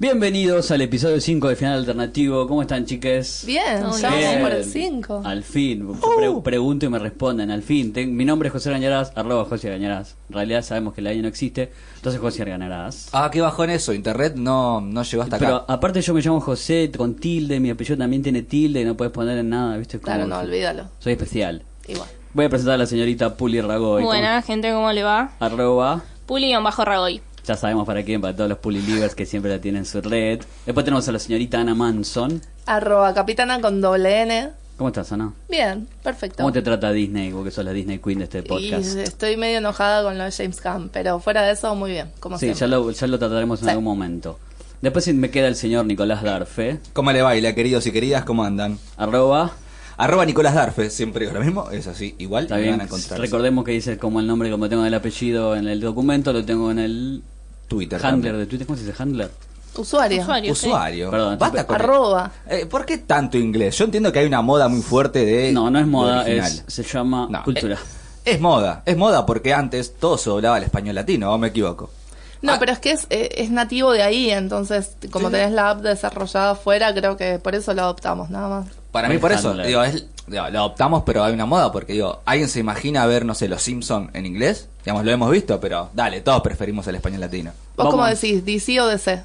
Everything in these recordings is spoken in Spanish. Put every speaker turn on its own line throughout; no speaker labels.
Bienvenidos al episodio 5 de Final Alternativo. ¿Cómo están, chiques?
Bien, ya vamos por el 5.
Al fin. Yo pre- pregunto y me responden. Al fin. Ten- mi nombre es José Gañarás, arroba José Gañarás. En realidad sabemos que el año no existe. Entonces José Gañarás.
Ah, qué bajón eso. Internet no, no llegó hasta
Pero
acá.
aparte yo me llamo José con tilde, mi apellido también tiene tilde y no puedes poner en nada, ¿viste? Como
Claro, no, olvídalo.
Soy especial.
Igual.
Voy a presentar a la señorita Puli Ragoy.
Buena, gente, ¿cómo le va?
¿Cómo- Arroba.
Puli-Ragoy.
Ya sabemos para quién, para todos los Puli Livers que siempre la tienen en su red. Después tenemos a la señorita Ana Manson.
Arroba capitana con doble N.
¿Cómo estás, Ana?
Bien, perfecto.
¿Cómo te trata Disney? Vos que sos la Disney Queen de este
y
podcast.
estoy medio enojada con lo de James Gunn, pero fuera de eso, muy bien, como
Sí,
siempre.
ya lo, ya lo trataremos en
Sí.
algún momento. Después me queda el señor Nicolás Darfe,
¿Cómo le baila, queridos y queridas? ¿Cómo andan?
arroba,
Arroba Nicolás Darfe, siempre digo lo mismo. Es así, igual.
está bien,
van a
recordemos que dice como el nombre, como tengo el apellido en el documento, lo tengo en el
Twitter.
handler
también.
de Twitter, ¿cómo se dice handler?
Usuario.
Usuario. sí.
Usuario.
Perdón,
Basta con
Arroba.
Eh, ¿Por qué tanto inglés? Yo entiendo que hay una moda muy fuerte de.
No, no es moda, es, se llama
No,
cultura.
eh, es moda, es moda porque antes todo se doblaba al español latino, ¿o me equivoco?
No,
Ah,
pero es que es, eh, es nativo de ahí, entonces, como
Sí.
tenés la app desarrollada afuera, creo que por eso lo adoptamos, nada más.
Para mí, por eso, digo, es, digo, lo adoptamos, pero hay una moda porque, digo, alguien se imagina ver, no sé, los Simpson en inglés. Digamos, lo hemos visto, pero dale, todos preferimos el español latino.
¿Vos
Vamos.
cómo decís, DC o DC?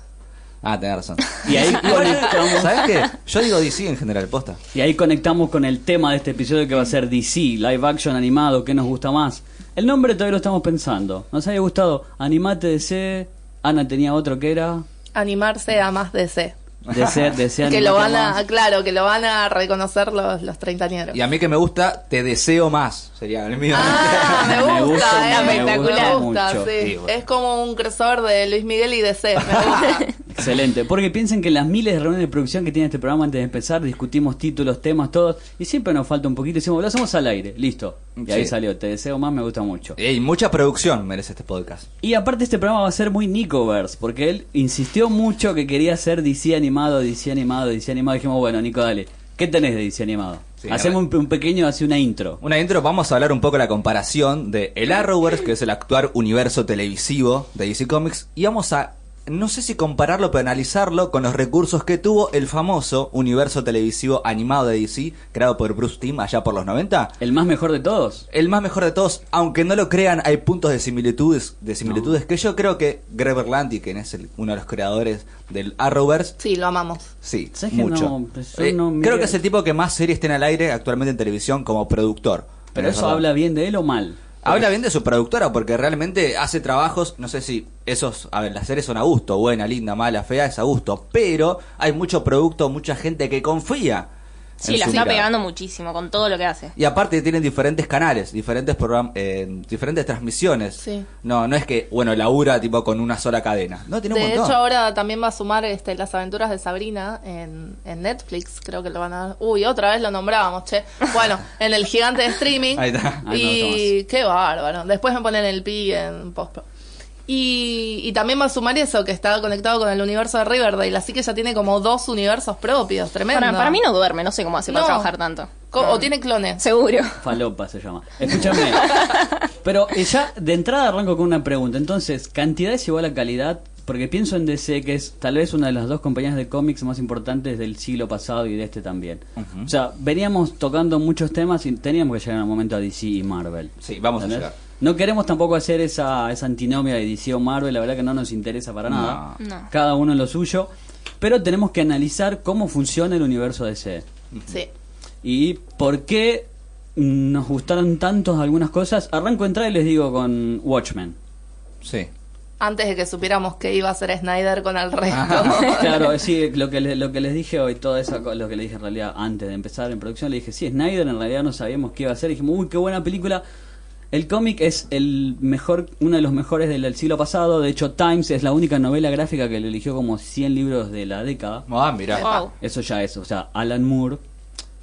Ah, tenés razón.
Y ahí conectamos,
¿Sabes qué? Yo digo DC en general, posta.
y ahí conectamos con el tema de este episodio que va a ser DC, live action animado, ¿qué nos gusta más? El nombre todavía lo estamos pensando. Nos había gustado Animate DC, Ana tenía otro que era
Animarse a más DC.
DC, DC
que lo van a,
más.
claro, que lo van a reconocer los, los treintañeros.
Y a mí que me gusta, te deseo más. Sería el mío.
Ah, me
Me
gusta,
gusta,
eh,
me
espectacular.
gusta
Me gusta,
mucho.
sí.
Sí, bueno.
Es como un crossover de Luis Miguel y DC. Me gusta.
Excelente, porque piensen que en las miles de reuniones de producción que tiene este programa antes de empezar, discutimos títulos, temas, todos, y siempre nos falta un poquito, decimos, lo hacemos al aire, listo. Y ahí
Sí.
salió, te deseo más, me gusta mucho.
Ey, mucha producción merece este podcast.
Y aparte este programa va a ser muy Nicoverse, porque él insistió mucho que quería ser DC animado, DC animado, DC animado. Dijimos, bueno, Nico, dale, ¿qué tenés de DC animado?
Sí,
Hacemos un, un pequeño, así una intro.
Una intro, vamos a hablar un poco de la comparación de el Arrowverse, que es el actual universo televisivo de DC Comics, y vamos a, no sé si compararlo, pero analizarlo con los recursos que tuvo el famoso universo televisivo animado de DC, creado por Bruce Timm allá por los 90.
¿El más mejor de todos?
El más mejor de todos, aunque no lo crean, hay puntos de similitudes, de similitudes que yo creo que Greg Berlanti, quien es el- uno de los creadores del Arrowverse,
Sí, lo amamos.
sí,
¿Sabes que
mucho.
no? Pues
Eh,
no
creo que es el tipo que más series tiene al aire actualmente en televisión como productor.
¿Pero
Es
eso
verdad.
habla bien de él o mal?
Habla bien de su productora porque realmente hace trabajos, no sé si esos, a ver, las series son a gusto, buena, linda, mala, fea, es a gusto, pero hay mucho producto, mucha gente que confía.
Sí, la está pegando muchísimo con todo lo que hace.
Y aparte tienen diferentes canales, diferentes programas, diferentes transmisiones.
Sí.
No, no es que, bueno, labura tipo con una sola cadena. No, tiene un
De
montón.
hecho, ahora también va a sumar este, las aventuras de Sabrina en, en Netflix. Creo que lo van a dar. Uy, otra vez lo nombrábamos, che. Bueno, en el gigante de streaming.
Ahí está.
Ahí
Y qué bárbaro. Después me ponen el pi en post. Y, y también va a sumar eso, que está conectado con el universo de Riverdale. Así que ya tiene como dos universos propios. Tremendo.
Para, para mí no duerme, no sé cómo hace para trabajar tanto.
Co- O tiene clones.
Seguro.
Falopa se llama. Escúchame. Pero eh, ya de entrada arranco con una pregunta. Entonces, ¿cantidad es igual a calidad? Porque pienso en DC, que es tal vez una de las dos compañías de cómics más importantes del siglo pasado y de este también. O sea, veníamos tocando muchos temas y teníamos que llegar en un momento a DC y Marvel.
Sí, vamos a llegar.
No queremos tampoco hacer esa, esa antinomia de o Marvel, la verdad que no nos interesa para nada.
No.
Cada uno en lo suyo. Pero tenemos que analizar cómo funciona el universo DC.
Sí.
¿Y por qué nos gustaron tantos algunas cosas? Arranco a entrar y les digo con Watchmen.
Sí.
Antes de que supiéramos que iba a hacer Snyder con el resto.
Claro, sí, lo que, le- lo que les dije hoy, todo eso, lo que le dije en realidad antes de empezar en producción, le dije, sí, Snyder en realidad no sabíamos qué iba a hacer. Dijimos, uy, qué buena película. El cómic es el mejor, uno de los mejores del, siglo pasado. De hecho, Times es la única novela gráfica que le eligió como 100 libros de la década.
Ah, mira.
Wow.
Eso ya es, o sea, Alan Moore,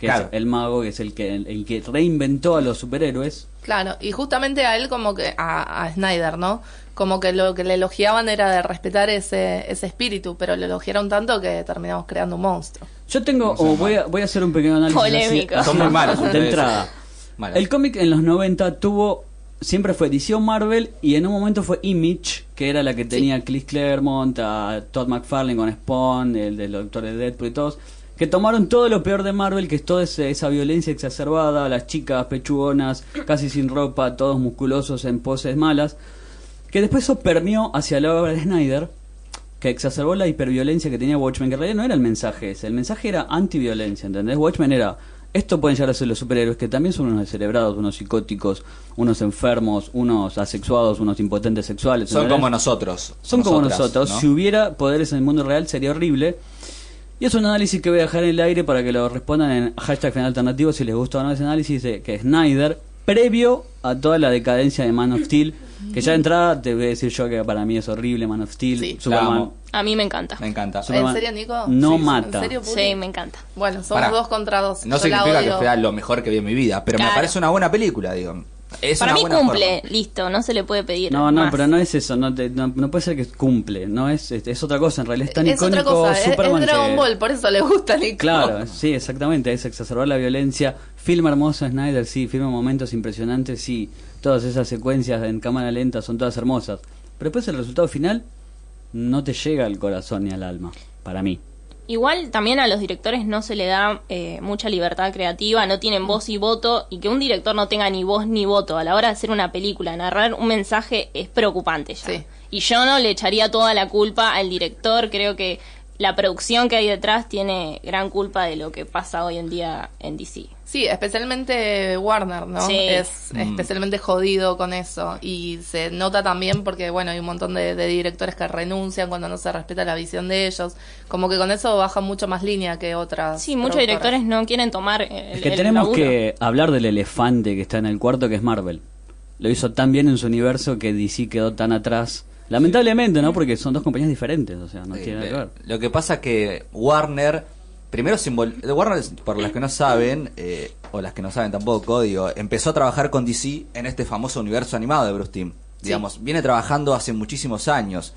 que
Claro.
es el mago, que es el que, el que reinventó a los superhéroes.
Claro, y justamente a él como que, a, a Snyder, ¿no? Como que lo que le elogiaban era de respetar ese, ese espíritu, pero le elogiaron tanto que terminamos creando un monstruo.
Yo tengo, o voy a, voy a hacer un pequeño análisis.
Polémico.
así
Son muy malos
de entrada. El cómic en los 90 tuvo siempre fue o Marvel y en un momento fue Image, que era la que tenía a Chris Claremont, a Todd McFarlane con Spawn, el del Doctor de Deadpool y todos, que tomaron todo lo peor de Marvel, que es toda ese- esa violencia exacerbada, las chicas pechugonas, casi sin ropa, todos musculosos en poses malas, que después eso permeó hacia la obra de Snyder, que exacerbó la hiperviolencia que tenía Watchmen, que en realidad no era el mensaje ese, el mensaje era antiviolencia, ¿entendés? Watchmen era, esto pueden llegar a ser los superhéroes, que también son unos descerebrados, unos psicóticos, unos enfermos, unos asexuados, unos impotentes sexuales.
Son como nosotros.
Son como nosotros.
¿no?
Si hubiera poderes en el mundo real sería horrible. Y es un análisis que voy a dejar en el aire para que lo respondan en hashtag final alternativo si les gusta o no ese análisis de que Snyder, previo a toda la decadencia de Man of Steel, que ya de entrada te voy a decir yo que para mí es horrible Man of Steel,
Sí.
La
Superman.
amo.
A mí me encanta.
Me encanta.
Superman
serio, Nico?
No
Sí,
mata.
¿En serio, Puri?
Sí, me encanta.
Bueno, somos
Pará.
dos contra dos.
No
Yo la
significa que
odio.
sea lo mejor que vi en mi vida, pero me parece una buena película, digo. Es
Para
una
mí
buena
cumple,
forma.
listo, no se le puede pedir.
No, no,
más.
pero no es eso, no, te- no, no puede ser que cumple, no es, es, es otra cosa, en realidad es tan
es otra
icónico
cosa, es-
Superman
es Dragon Ball, por eso le gusta Nico.
Claro, sí, exactamente, es exacerbar la violencia. Film hermoso Snyder, sí, filma momentos impresionantes, sí. Todas esas secuencias en cámara lenta son todas hermosas. Pero después el resultado final no te llega al corazón ni al alma, para mí.
Igual también a los directores no se le da eh, mucha libertad creativa, no tienen voz y voto, y que un director no tenga ni voz ni voto a la hora de hacer una película, narrar un mensaje es preocupante ya.
Sí.
Y yo no le echaría toda la culpa al director, creo que la producción que hay detrás tiene gran culpa de lo que pasa hoy en día en DC.
Sí, especialmente Warner, ¿no?
Sí.
Es especialmente jodido con eso. Y se nota también porque, bueno, hay un montón de, de directores que renuncian cuando no se respeta la visión de ellos. Como que con eso baja mucho más línea que otras.
Sí, muchos directores no quieren tomar el,
Es que
el
tenemos
laburo.
que hablar del elefante que está en el cuarto, que es Marvel. Lo hizo tan bien en su universo que DC quedó tan atrás. Lamentablemente, ¿no? Porque son dos compañías diferentes, o sea, no
Sí,
tiene nada que ver.
Lo que pasa es que Warner, primero simbol Warner, por las que no saben, eh, o las que no saben tampoco, digo, empezó a trabajar con DC en este famoso universo animado de Bruce Timm. Digamos, viene trabajando hace muchísimos años.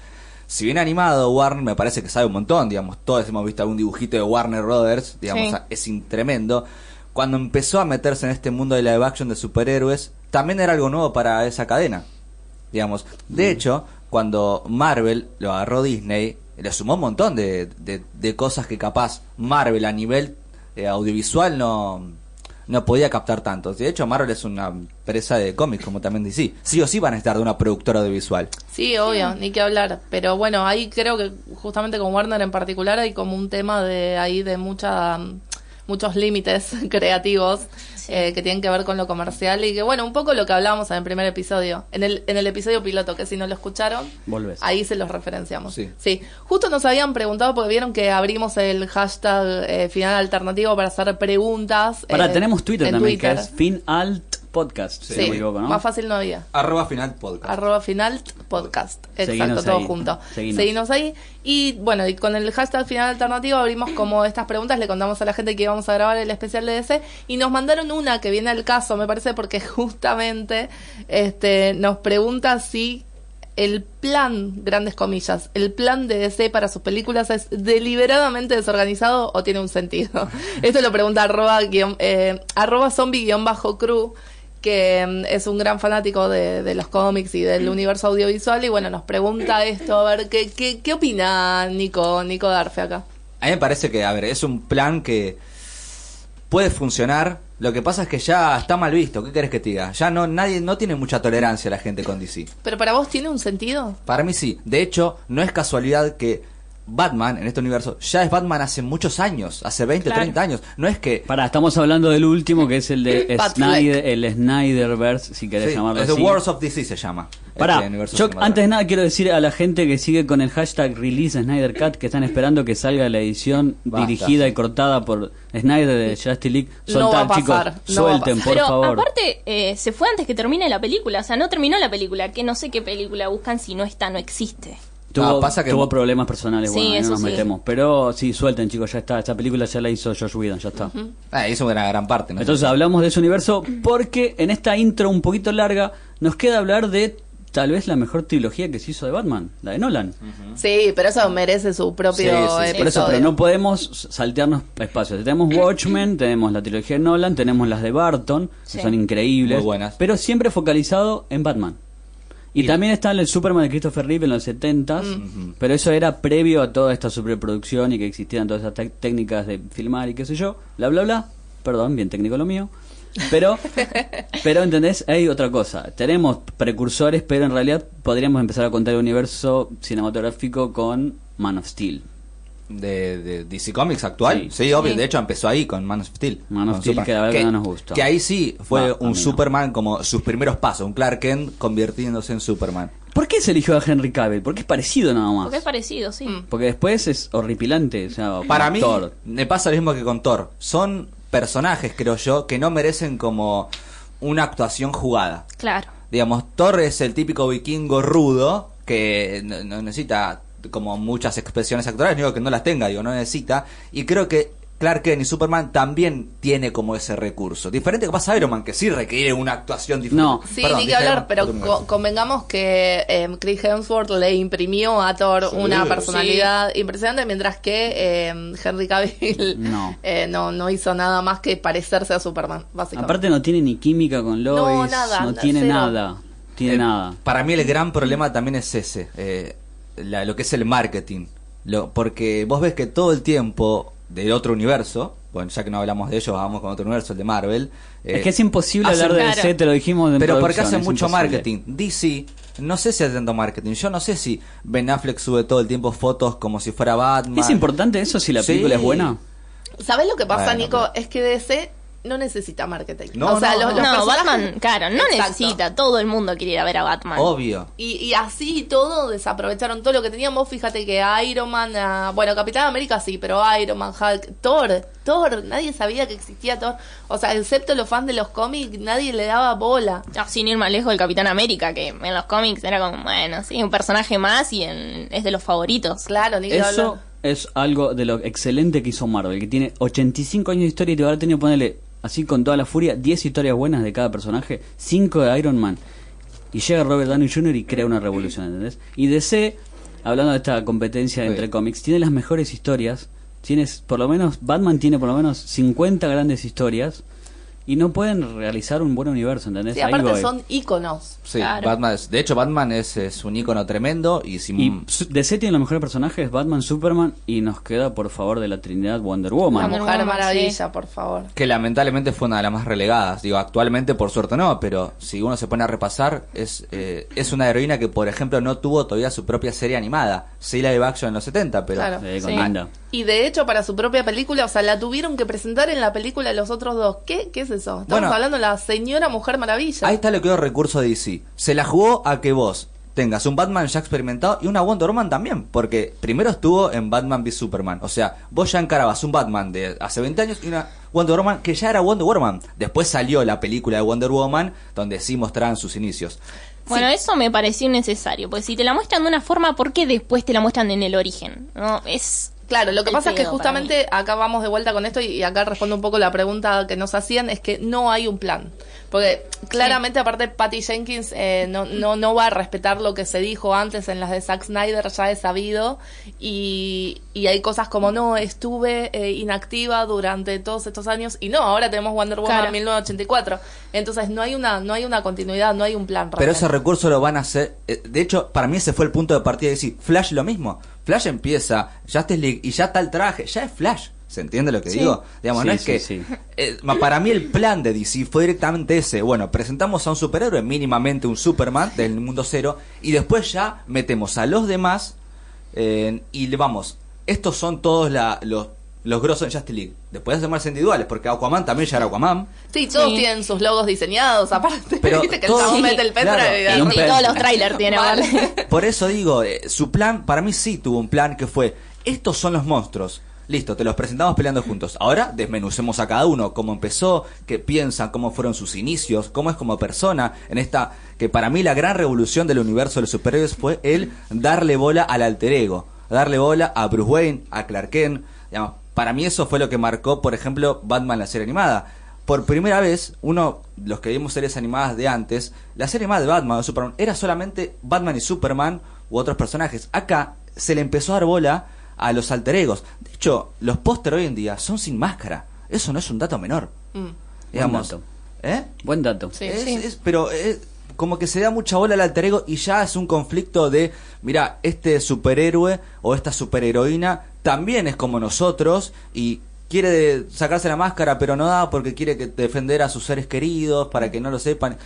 Si bien animado, Warner me parece que sabe un montón, digamos, todos hemos visto algún dibujito de Warner Brothers, digamos,
Sí.
es tremendo. Cuando empezó a meterse en este mundo de live action de superhéroes, también era algo nuevo para esa cadena digamos. De hecho, cuando Marvel lo agarró Disney, le sumó un montón de, de, cosas que capaz Marvel a nivel eh, audiovisual no, no podía captar tanto. De hecho, Marvel es una empresa de cómics, como también DC. Sí o sí van a estar de una productora audiovisual.
Sí, obvio, ni que hablar. Pero bueno, ahí creo que justamente con Warner en particular hay como un tema de ahí de mucha muchos límites creativos eh, que tienen que ver con lo comercial y que bueno, un poco lo que hablábamos en el primer episodio, en el, en el episodio piloto, que si no lo escucharon,
Volvés.
ahí se los referenciamos.
Sí.
justo nos habían preguntado porque vieron que abrimos el hashtag eh, final alternativo para hacer preguntas.
Pará,
eh,
tenemos Twitter también,
Twitter.
que es FinAlt Podcast, si no me equivoco, ¿no?
más fácil no había.
Arroba final podcast.
Arroba final podcast. Exacto,
Seguinos
todo
ahí.
junto.
Seguinos.
Seguinos ahí. Y bueno, y con el hashtag final alternativo abrimos como estas preguntas, le contamos a la gente que íbamos a grabar el especial de DC y nos mandaron una que viene al caso, me parece, porque justamente este nos pregunta si el plan, grandes comillas, el plan de DC para sus películas es deliberadamente desorganizado o tiene un sentido. Esto lo pregunta arroba, guión- eh, arroba zombie guion bajo crew que mm, es un gran fanático de, de los cómics y del universo audiovisual y bueno, nos pregunta esto, a ver, ¿qué, qué, qué opina Nico, Nico Darfe acá?
A mí me parece que, a ver, es un plan que puede funcionar. Lo que pasa es que ya está mal visto. ¿Qué querés que te diga? Ya no nadie no tiene mucha tolerancia la gente con DC.
¿Pero para vos tiene un sentido?
Para mí sí. De hecho, no es casualidad que Batman en este universo ya es Batman hace muchos años, hace 20,
Claro.
30 años. No es que
Pará, estamos hablando del último, que es el de. Snyder, el Snyderverse, si querés
Sí,
llamarlo
es The
así.
Wars of DC se llama.
Pará,
este
yo
cinematográfico.
antes de nada quiero decir a la gente que sigue con el hashtag Release Snyder Cut que están esperando que salga la edición
Basta.
dirigida y cortada por Snyder de Justice League.
No va a
Soltar,
pasar,
chicos,
no va a
suelten,
pasar.
por
Pero
favor.
aparte, eh, se fue antes que termine la película. O sea, no terminó la película. Que no sé qué película buscan si no está, no existe.
Tuvo,
Ah, pasa que-
tuvo problemas personales,
Sí,
bueno, ahí no nos
sí.
metemos. Pero sí, suelten, chicos, ya está. Esta película ya la hizo Josh Whedon, ya está.
Ah, hizo una gran parte. ¿no?
Entonces hablamos de ese universo porque en esta intro un poquito larga nos queda hablar de tal vez la mejor trilogía que se hizo de Batman, la de Nolan.
Sí, pero eso merece su propio
Sí, sí, sí.
episodio.
Por eso, pero no podemos saltearnos espacios. Tenemos Watchmen, tenemos la trilogía de Nolan, tenemos las de Barton,
Sí.
que son increíbles.
Muy buenas.
Pero siempre focalizado en Batman. Y,
Y-
también está el Superman de Christopher Reeve en los 70s, pero eso era previo a toda esta superproducción y que existieran todas esas técnicas de filmar y qué sé yo, bla bla bla. Perdón, bien técnico lo mío. Pero, pero ¿entendés? Hay otra cosa. Tenemos precursores, pero en realidad podríamos empezar a contar el universo cinematográfico con Man of Steel.
De, de DC Comics actual. Sí,
Sí.
obvio.
Sí.
De hecho, empezó ahí con Man of Steel.
Man of Steel, que verdad que no nos gustó.
Que ahí sí fue un
no.
Superman como sus primeros pasos. Un Clark Kent convirtiéndose en Superman.
¿Por qué se eligió a Henry Cavill? Porque es parecido nada más.
Porque es parecido, sí.
Mm.
Porque después es horripilante. O sea,
Para mí,
Thor.
me pasa lo mismo que con Thor. Son personajes, creo yo, que no merecen como una actuación jugada.
Claro.
Digamos, Thor es el típico vikingo rudo que no, no necesita como muchas expresiones actorales, no digo que no las tenga, digo, no necesita. Y creo que Clark Kent y Superman también tiene como ese recurso. Diferente que pasa a Iron Man, que sí requiere una actuación diferente.
No.
Sí,
Perdón,
ni que hablar, pero co- convengamos que eh, Chris Hemsworth le imprimió a Thor
Sí.
una personalidad impresionante, mientras que eh, Henry Cavill
No.
eh, no, no hizo nada más que parecerse a Superman, básicamente.
Aparte no tiene ni química con Lois.
No, nada,
no
na-
tiene
cero.
nada. Tiene
Eh,
nada.
Para mí el gran problema también es ese, eh, la- lo que es el marketing. Lo, porque vos ves que todo el tiempo del otro universo, bueno, ya que no hablamos de ellos, vamos con otro universo, el de Marvel. eh,
es que es imposible
hacen-
hablar de
Claro.
DC, te lo dijimos en
Pero porque hacen mucho
imposible.
marketing. DC, no sé si hace tanto marketing. Yo no sé si Ben Affleck sube todo el tiempo fotos como si fuera Batman.
¿Es importante eso si la
Sí.
película es buena?
¿Sabes lo que pasa,
Bueno,
Nico?
pero-
Es que DC no necesita marketing.
No,
o sea,
no,
los,
no.
los
no,
personajes-
Batman, claro, no
Exacto.
necesita. Todo el mundo quiere ir a ver a Batman.
Obvio.
Y, y así y todo desaprovecharon todo lo que teníamos. Fíjate que Iron Man, ah, bueno, Capitán América sí, pero Iron Man, Hulk, Thor, Thor, nadie sabía que existía Thor. O sea, excepto los fans de los cómics, nadie le daba bola.
No, sin ir más lejos del Capitán América, que en los cómics era como, bueno, sí, un personaje más y en- es de los favoritos.
Claro, ni
Eso es algo de lo excelente que hizo Marvel, que tiene 85 años de historia y te habrá tenido que ponerle, así con toda la furia, 10 historias buenas de cada personaje, 5 de Iron Man. Y llega Robert Downey Jr. y crea una revolución, ¿entendés? Y DC, hablando de esta competencia
Sí.
entre cómics, tiene las mejores historias. Tienes, por lo menos, Batman tiene por lo menos 50 grandes historias. Y no pueden realizar un buen universo, ¿entendés?
Sí,
Ahí
aparte
voy.
son íconos.
Sí,
Claro.
Batman es- de hecho Batman es, es un icono tremendo y si
Y DC tiene los mejores personajes, Batman, Superman, y nos queda por favor de la Trinidad Wonder
La
Woman.
Wonder
Mujer
Woman,
Maravilla, por favor.
que lamentablemente fue una de las más relegadas. Digo, actualmente por suerte no, pero si uno se pone a repasar, es, eh, es una heroína que, por ejemplo, no tuvo todavía su propia serie animada. Sí, live action en los 70, pero...
Claro.
Sí, con
Sí.
Y de hecho, para su propia película, o sea, la tuvieron que presentar en la película los otros dos. ¿Qué, ¿Qué es eso? Estamos
Bueno.
hablando de la señora Mujer Maravilla.
Ahí está lo que es el recurso de DC. Se la jugó a que vos tengas un Batman ya experimentado y una Wonder Woman también. Porque primero estuvo en Batman v Superman. O sea, vos ya encarabas un Batman de hace 20 años y una Wonder Woman que ya era Wonder Woman. Después salió la película de Wonder Woman donde sí mostraban sus inicios.
Bueno, eso me pareció innecesario, porque si te la muestran de una forma, ¿por qué después te la muestran en el origen? No, es
Claro, lo que pasa es que justamente acá vamos de vuelta con esto y, y acá respondo un poco la pregunta que nos hacían, es que no hay un plan. Porque claramente aparte Patty Jenkins eh, no, no, no va a respetar lo que se dijo antes en las de Zack Snyder, ya es sabido, y, y hay cosas como no, estuve eh, inactiva durante todos estos años y no, ahora tenemos Wonder Woman
Claro.
1984. Entonces no hay una, no hay una continuidad, no hay un plan.
Pero ese recurso lo van a hacer. eh, De hecho, para mí ese fue el punto de partida de decir, Flash lo mismo. Flash empieza, Justice League y ya está el traje, ya es Flash. ¿Se entiende lo que
Sí.
digo? Digamos, no es
sí,
que.
sí.
eh, para mí el plan de DC fue directamente ese. Bueno, presentamos a un superhéroe, mínimamente un Superman del mundo cero, y después ya metemos a los demás eh, y le vamos. Estos son todos la- los, los grosos en Justice League. Después hacemos más individuales, porque Aquaman también ya era Aquaman.
Sí, todos
Sí.
tienen sus logos diseñados, aparte.
Pero
Viste que el
todos-
Sí,
mete el
claro,
pendrive
y
y
pe-
todos los trailers tiene
Vale.
Por eso digo, eh, su plan, para mí sí tuvo un plan que fue, estos son los monstruos. Listo, te los presentamos peleando juntos. Ahora desmenucemos a cada uno, cómo empezó, qué piensan, cómo fueron sus inicios, cómo es como persona en esta que para mí la gran revolución del universo de los superhéroes fue el darle bola al alter ego, darle bola a Bruce Wayne, a Clark Kent, digamos, para mí eso fue lo que marcó, por ejemplo, Batman la serie animada. por primera vez, uno, los que vimos series animadas de antes, la serie más de Batman o Superman era solamente Batman y Superman u otros personajes. Acá se le empezó a dar bola a los alter egos. De hecho, los póster hoy en día son sin máscara. Eso no es un dato menor.
Mm.
Buen
Digamos.
dato.
¿Eh?
Buen dato.
Sí,
Es-
sí.
es- pero es como que se da mucha bola al alter ego y ya es un conflicto de, mira, este superhéroe o esta superheroína también es como nosotros y quiere sacarse la máscara pero no da porque quiere que defender a sus seres queridos para que no lo sepan.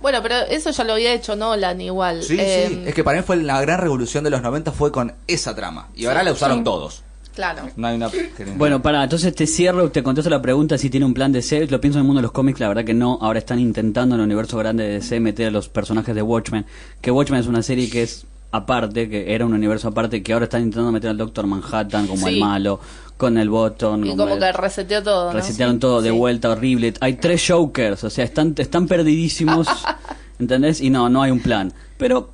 Bueno, pero eso ya lo había hecho Nolan igual.
Sí,
Eh,
sí, es que para mí fue la gran revolución de los 90 fue con esa trama y ahora la usaron
sí.
todos.
Claro.
No hay una...
Bueno, para, entonces te cierro, te contesto la pregunta si tiene un plan de DC. Lo pienso en el mundo de los cómics, la verdad que no. Ahora están intentando en el universo grande de DC meter a los personajes de Watchmen. Que Watchmen es una serie que es aparte, que era un universo aparte, que ahora están intentando meter al Doctor Manhattan como el malo, con el Bottom.
Y como
el-
que reseteó todo. ¿no?
Resetearon todo de
Sí.
vuelta, horrible. Hay tres Jokers, o sea, están, están perdidísimos, ¿entendés? Y no, no hay un plan. Pero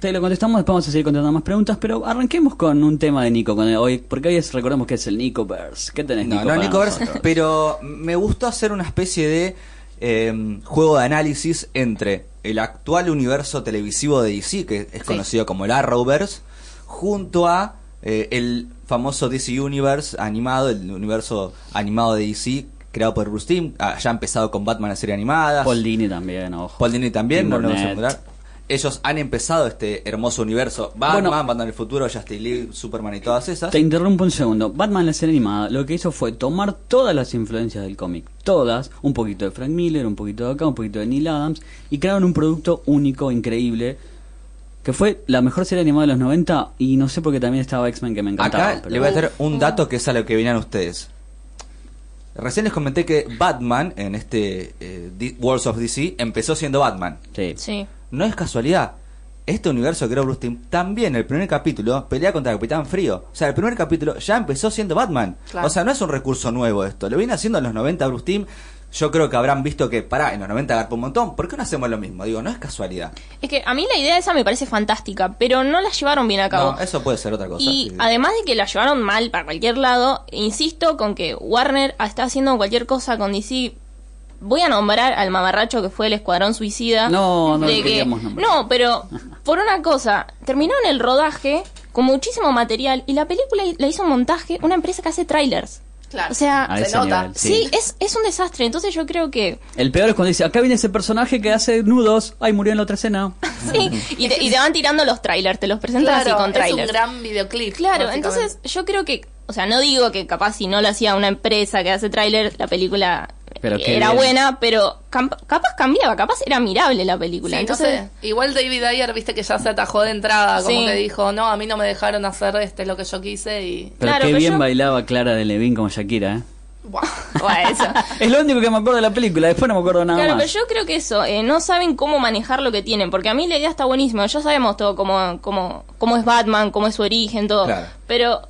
te lo contestamos, después vamos a seguir contestando más preguntas, pero arranquemos con un tema de Nico, con el- hoy, porque hoy es, recordemos que es el Nicoverse. ¿Qué tenés,
No,
Nico?
no,
para
Nico Verse,
nosotros?
pero me gustó hacer una especie de eh, juego de análisis entre el actual universo televisivo de DC, que es conocido como el Arrowverse, junto a eh, el famoso DC Universe animado, el universo animado de DC creado por Bruce Timm, ah, ya ha empezado con Batman la serie animada.
Paul Dini también, ojo.
Paul Dini también,
Tim
no lo vamos a
Burnett.
Ellos han empezado este hermoso universo. Batman,
Bueno.
Batman del futuro, Justice League, Superman y todas esas.
Te interrumpo un segundo. Batman la serie animada lo que hizo fue tomar todas las influencias del cómic, todas, un poquito de Frank Miller, un poquito de acá, un poquito de Neil Adams, y crearon un producto único, increíble, que fue la mejor serie animada de los 90, y no sé por qué también estaba X-Men que me encantaba.
Acá
pero-
le voy a hacer un dato que es a lo que venían ustedes. Recién les comenté que Batman, en este eh, Worlds of DC, empezó siendo Batman.
Sí.
Sí.
No es casualidad. Este universo que creó Bruce Timm, también el primer capítulo pelea contra el Capitán Frío. O sea, el primer capítulo ya empezó siendo Batman.
Claro.
O sea, no es un recurso nuevo esto. Lo viene haciendo en los 90 Bruce Timm. Yo creo que habrán visto que, pará, en los 90 agarpó un montón. ¿Por qué no hacemos lo mismo? Digo, no es casualidad.
Es que a mí la idea esa me parece fantástica, pero no la llevaron bien a cabo.
No, eso puede ser otra cosa.
Y
sí.
además de que la llevaron mal para cualquier lado, insisto con que Warner está haciendo cualquier cosa con DC. Voy a nombrar al mamarracho que fue el Escuadrón Suicida.
No, no
de
lo
que-
queríamos nombrar.
No, pero por una cosa, terminó en el rodaje con muchísimo material y la película la hizo un montaje una empresa que hace trailers.
Claro.
O sea,
A
se nota.
nivel,
sí, es, es un desastre. Entonces yo creo que
El peor es cuando dice, acá viene ese personaje que hace nudos, ay, murió en la otra escena.
sí, y te, y te van tirando los trailers, te los presentan así con
es un
trailers.
gran videoclip.
Claro, entonces yo creo que, o sea, no digo que capaz si no lo hacía una empresa que hace tráiler, la película
Pero
era
bien.
buena, pero capaz cambiaba, capaz era mirable la
Sí,
película.
no
entonces,
sé. Igual David Ayer, viste que ya se atajó de entrada, como
Sí.
que dijo, no, a mí no me dejaron hacer este lo que yo quise y...
Pero
Claro,
qué
pero
bien
yo-
bailaba Clara de Levin como Shakira, ¿eh?
Buah.
bueno, eso.
Es lo único que me acuerdo de la película, después no me acuerdo nada
Claro,
más.
pero yo creo que eso, eh, no saben cómo manejar lo que tienen, porque a mí la idea está buenísima, ya sabemos todo cómo, cómo, cómo es Batman, cómo es su origen, todo.
Claro.
Pero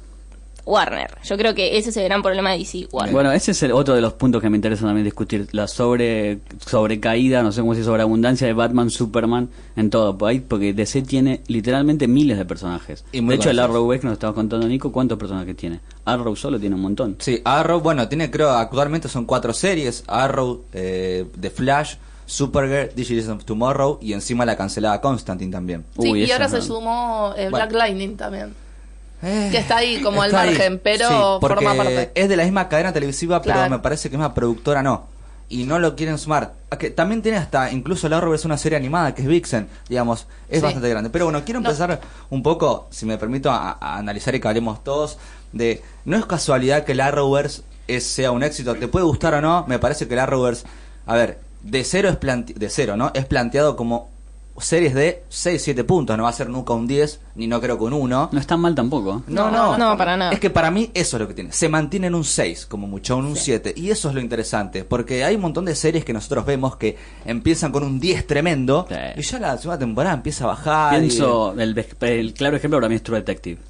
Warner, yo creo que ese es el gran problema de DC, Warner.
Bueno, ese es el otro de los puntos que me interesa también discutir, la sobre sobrecaída, no sé cómo decir, sobreabundancia de Batman, Superman en todo país, porque DC tiene literalmente miles de personajes.
Y
de hecho, el. Arrowverse que nos estaba contando Nico, ¿cuántos personajes tiene? Arrow solo tiene un montón.
Sí, Arrow, bueno, tiene creo actualmente son cuatro series, Arrow, eh, The Flash, Supergirl, Digits of Tomorrow y encima la cancelada Constantine también.
Sí,
Uy,
y ahora
no.
se sumó eh,
Bueno.
Black Lightning también.
Eh,
Que está ahí como al
ahí.
margen, pero
Sí, porque
forma parte.
Es de la misma cadena televisiva, pero me parece que es una productora no. Y no lo quieren sumar. A que también tiene hasta, incluso Arrow es una serie animada que es Vixen, digamos, es
Sí.
bastante grande. Pero bueno, quiero
No.
empezar un poco, si me permito, a, a analizar y que hablemos todos de. No es casualidad que el Arrowverse sea un éxito, te puede gustar o no, me parece que el Arrowverse, a ver, de cero es plante- de cero, ¿no? Es planteado como series de 6, 7 puntos, no va a ser nunca un 10, ni no creo que un 1.
No está mal tampoco.
No,
No,
no,
no, para nada.
Es que para mí eso es lo que tiene. Se mantiene en un 6, como mucho, en un 7. Y eso es lo interesante. Porque hay un montón de series que nosotros vemos que empiezan con un 10 tremendo.
Sí.
Y ya la segunda temporada empieza a bajar. y-
Pienso, el, el claro ejemplo para mí es True Detective.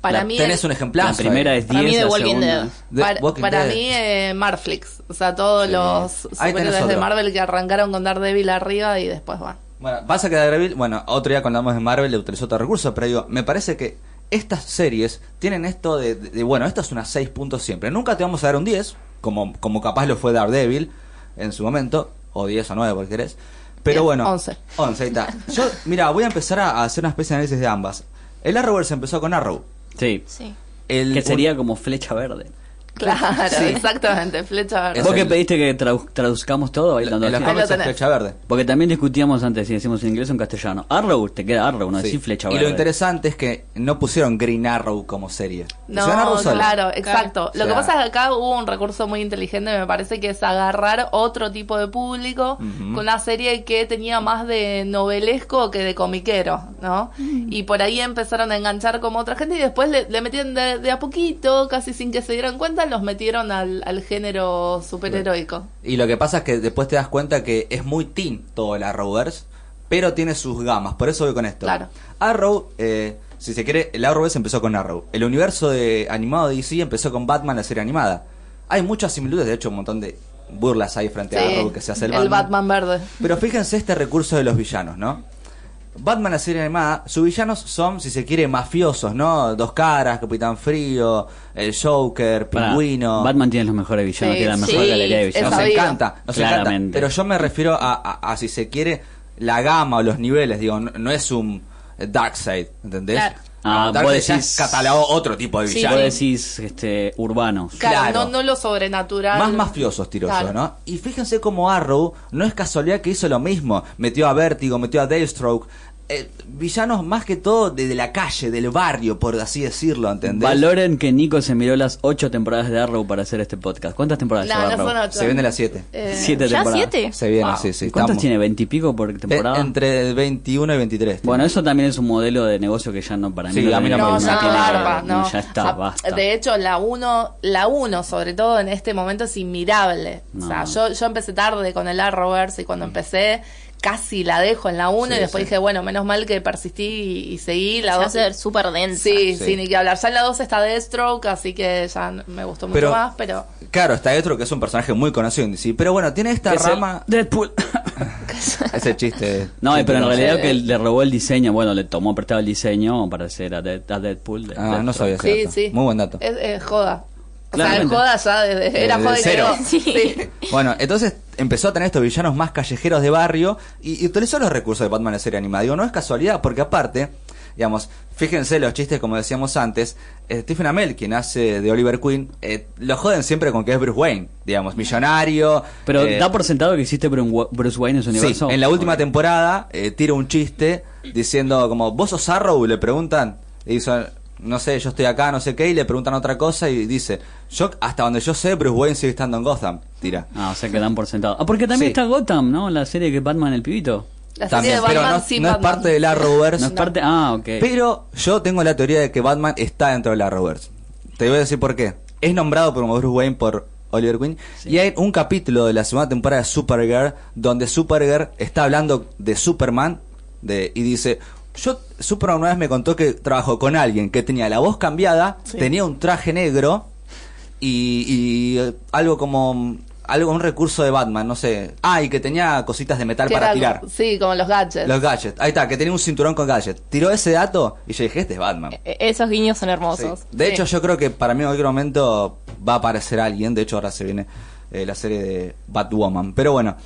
Para
la-
mí
tenés un ejemplar.
la primera es 10,
Para mí The
la
Walking
segunda
Dead.
The
para
Walking
para
Dead.
mí, eh, Marflix. O sea, todos
Sí.
los superhéroes de. Marvel que arrancaron con Daredevil arriba y después van.
Bueno, pasa que Daredevil, bueno, otro día cuando hablamos de Marvel le utilizó otro recurso, pero digo, me parece que estas series tienen esto de, de- de, bueno, esto es una 6 puntos siempre. Nunca te vamos a dar un 10, como, como capaz lo fue Daredevil en su momento, o 10 o 9 porque querés. Pero bueno,
11.
11, ahí está. Yo, mira, voy a empezar a a hacer una especie de análisis de ambas. El Arrowverse empezó con Arrow.
Sí.
Sí.
El,
Que sería como flecha verde.
Claro,
Sí.
exactamente, flecha verde.
Es
¿Vos que pediste que tradu- traduzcamos todo? Ahí
en los cómics es flecha verde.
Porque también discutíamos antes si decimos en inglés o en castellano. Arrow, te queda Arrow, no
Sí.
decís flecha
y
verde.
lo interesante es que no pusieron Green Arrow como serie.
No, claro, exacto.
O
Lo que pasa es que acá hubo un recurso muy inteligente, me parece que es agarrar otro tipo de público con una serie que tenía más de novelesco que de comiquero, ¿no? Y por ahí empezaron a enganchar como otra gente y después le, le metían de, de a poquito, casi sin que se dieran cuenta, los metieron al, al género superheroico.
Y lo que pasa es que después te das cuenta que es muy teen todo el Arrowverse, pero tiene sus gamas. Por eso voy con esto.
Claro.
Arrow, eh, si se quiere, el Arrowverse empezó con Arrow. El universo de animado de DC empezó con Batman, la serie animada. Hay muchas similitudes, de hecho, un montón de burlas ahí frente a Arrow que se hace el,
el Batman verde.
Pero fíjense este recurso de los villanos, ¿no? Batman, la serie animada, sus villanos son, si se quiere, mafiosos, ¿no? Dos caras, Capitán Frío, el Joker, Pingüino.
Batman tiene los mejores villanos,
Sí,
tiene la mejor
sí,
galería de villanos.
Nos
sabido.
encanta, nos encanta.
Claramente.
Pero yo me refiero a, a- a, si se quiere, la gama o los niveles, digo, no, no es un Darkseid, ¿entendés?
Claro.
Ah, vos decís-
catalogó otro tipo de
Sí,
villano.
Vos decís este, urbanos.
Claro,
Claro.
No, no lo sobrenatural.
Más mafiosos tiro
Claro.
yo, ¿no? Y fíjense cómo Arrow no es casualidad que hizo lo mismo. Metió a Vértigo, metió a Deathstroke. Eh, villanos más que todo de, de la calle, del barrio, por así decirlo, ¿entendés?
Valoren que Nico se miró las ocho temporadas de Arrow para hacer este podcast. ¿Cuántas temporadas
No,
lleva
no
Arrow?
son ocho.
Se viene las 7.
Eh,
Siete
¿Ya
temporadas.
siete?
Se viene,
Wow.
sí, sí.
¿Cuántas
estamos-
tiene? ¿Veintipico por
Eh,
temporada?
entre 21 y 23.
Bueno, eso también es un modelo de negocio que ya no para
Sí,
mí.
a mí no me
No,
gusta.
no.
Ya está,
Ah,
basta.
De hecho, la 1, la uno, sobre todo en este momento, es inmirable.
No.
O sea, yo, yo empecé tarde con el Arrowverse y cuando empecé casi la dejo en la 1
Sí,
y después
sí.
dije, bueno, menos mal que persistí y, y seguí. La
Se va a
2
ser súper densa.
Sí,
Sí.
sí, ni que hablar. Ya en la 2 está Deathstroke, así que ya me gustó mucho más, pero...
Claro, está otro que es un personaje muy conocido en DC. Pero bueno, tiene esta
Es el
rama.
Deadpool.
Ese chiste.
no, pero en
Sí,
realidad
sí.
que le robó el diseño, bueno, le tomó prestado el diseño para hacer a, Dead- a Deadpool. de-
Ah, no
Deathstroke.
sabía
Sí,
cierto.
sí.
Muy buen dato.
Es, es joda. O sea, es
Claramente.
joda ya desde... Era
Desde
joda
cero.
Sí.
Sí.
Bueno, entonces empezó a tener estos villanos más callejeros de barrio y, y utilizó los recursos de Batman en la serie animada. Digo, no es casualidad, porque aparte, digamos, fíjense los chistes, como decíamos antes, eh, Stephen Amell, quien hace de Oliver Queen, eh, lo joden siempre con que es Bruce Wayne, digamos, millonario.
Pero
eh,
da por sentado que existe Bruce Wa- Bruce Wayne en su
Sí,
universo.
en la última temporada eh, tira un chiste diciendo como, ¿vos sos Arrow? Y le preguntan, y dice, no sé, yo estoy acá, no sé qué, y le preguntan otra cosa y dice, yo hasta donde yo sé, Bruce Wayne sigue estando en Gotham. Tira.
Ah, o sea que dan por sentado. Ah, porque también
Sí.
está Gotham, ¿no? La serie que Batman el pibito.
La serie
También,
de
pero
Batman
no,
sin
no es parte del Arrowverse.
No es parte. Ah, ok.
Pero yo tengo la teoría de que Batman está dentro del Arrowverse. Te voy a decir por qué. Es nombrado por Bruce Wayne por Oliver Queen. Y hay un capítulo de la segunda temporada de Supergirl donde Supergirl está hablando de Superman de, y dice... Yo, Superman una vez me contó que trabajó con alguien que tenía la voz cambiada, tenía un traje negro y, y, eh, algo como algo un recurso de Batman, no sé. Ah, y que tenía cositas de metal para
era-
tirar.
Sí, como los gadgets.
Los gadgets. Ahí está, que tenía un cinturón con gadgets. Tiró ese dato y yo dije, este es Batman.
E- Esos guiños son
Sí.
hermosos.
De
Sí.
hecho, yo creo que para mí en cualquier momento va a aparecer alguien. De hecho, ahora se viene eh, la serie de Batwoman. Pero bueno,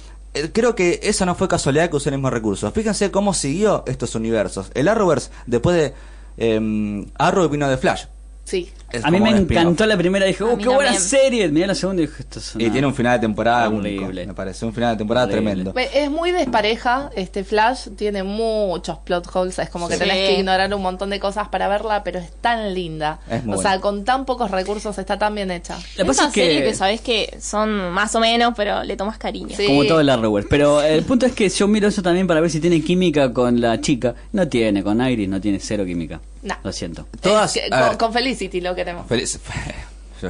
creo que esa no fue casualidad que usé el mismo recurso. Fíjense cómo siguió estos universos. El Arrowverse, después de eh, Arrow vino de Flash.
Sí.
Es
a mí me encantó la primera. Dije, oh, qué buena
también.
serie. Miré la segunda y dije, esto es
Y tiene un final de temporada
Horrible.
único, me parece. Un final de temporada
Horrible.
tremendo.
Es muy despareja, este Flash tiene muchos plot holes, es como que
Sí.
tenés que ignorar un montón de cosas para verla, pero es tan linda.
Es muy
o sea,
buena.
con tan pocos recursos está tan bien hecha.
Que
Es
pasa
una
que-
serie que sabés que son más o menos, pero le tomas cariño.
Sí.
Como todo el Arrowverse. Pero el punto es que yo miro eso también para ver si tiene química con la chica. No tiene, con Iris no tiene cero química.
No.
Lo siento.
Todas-
que
a
con, Felicity lo queremos.
Feliz. Yo.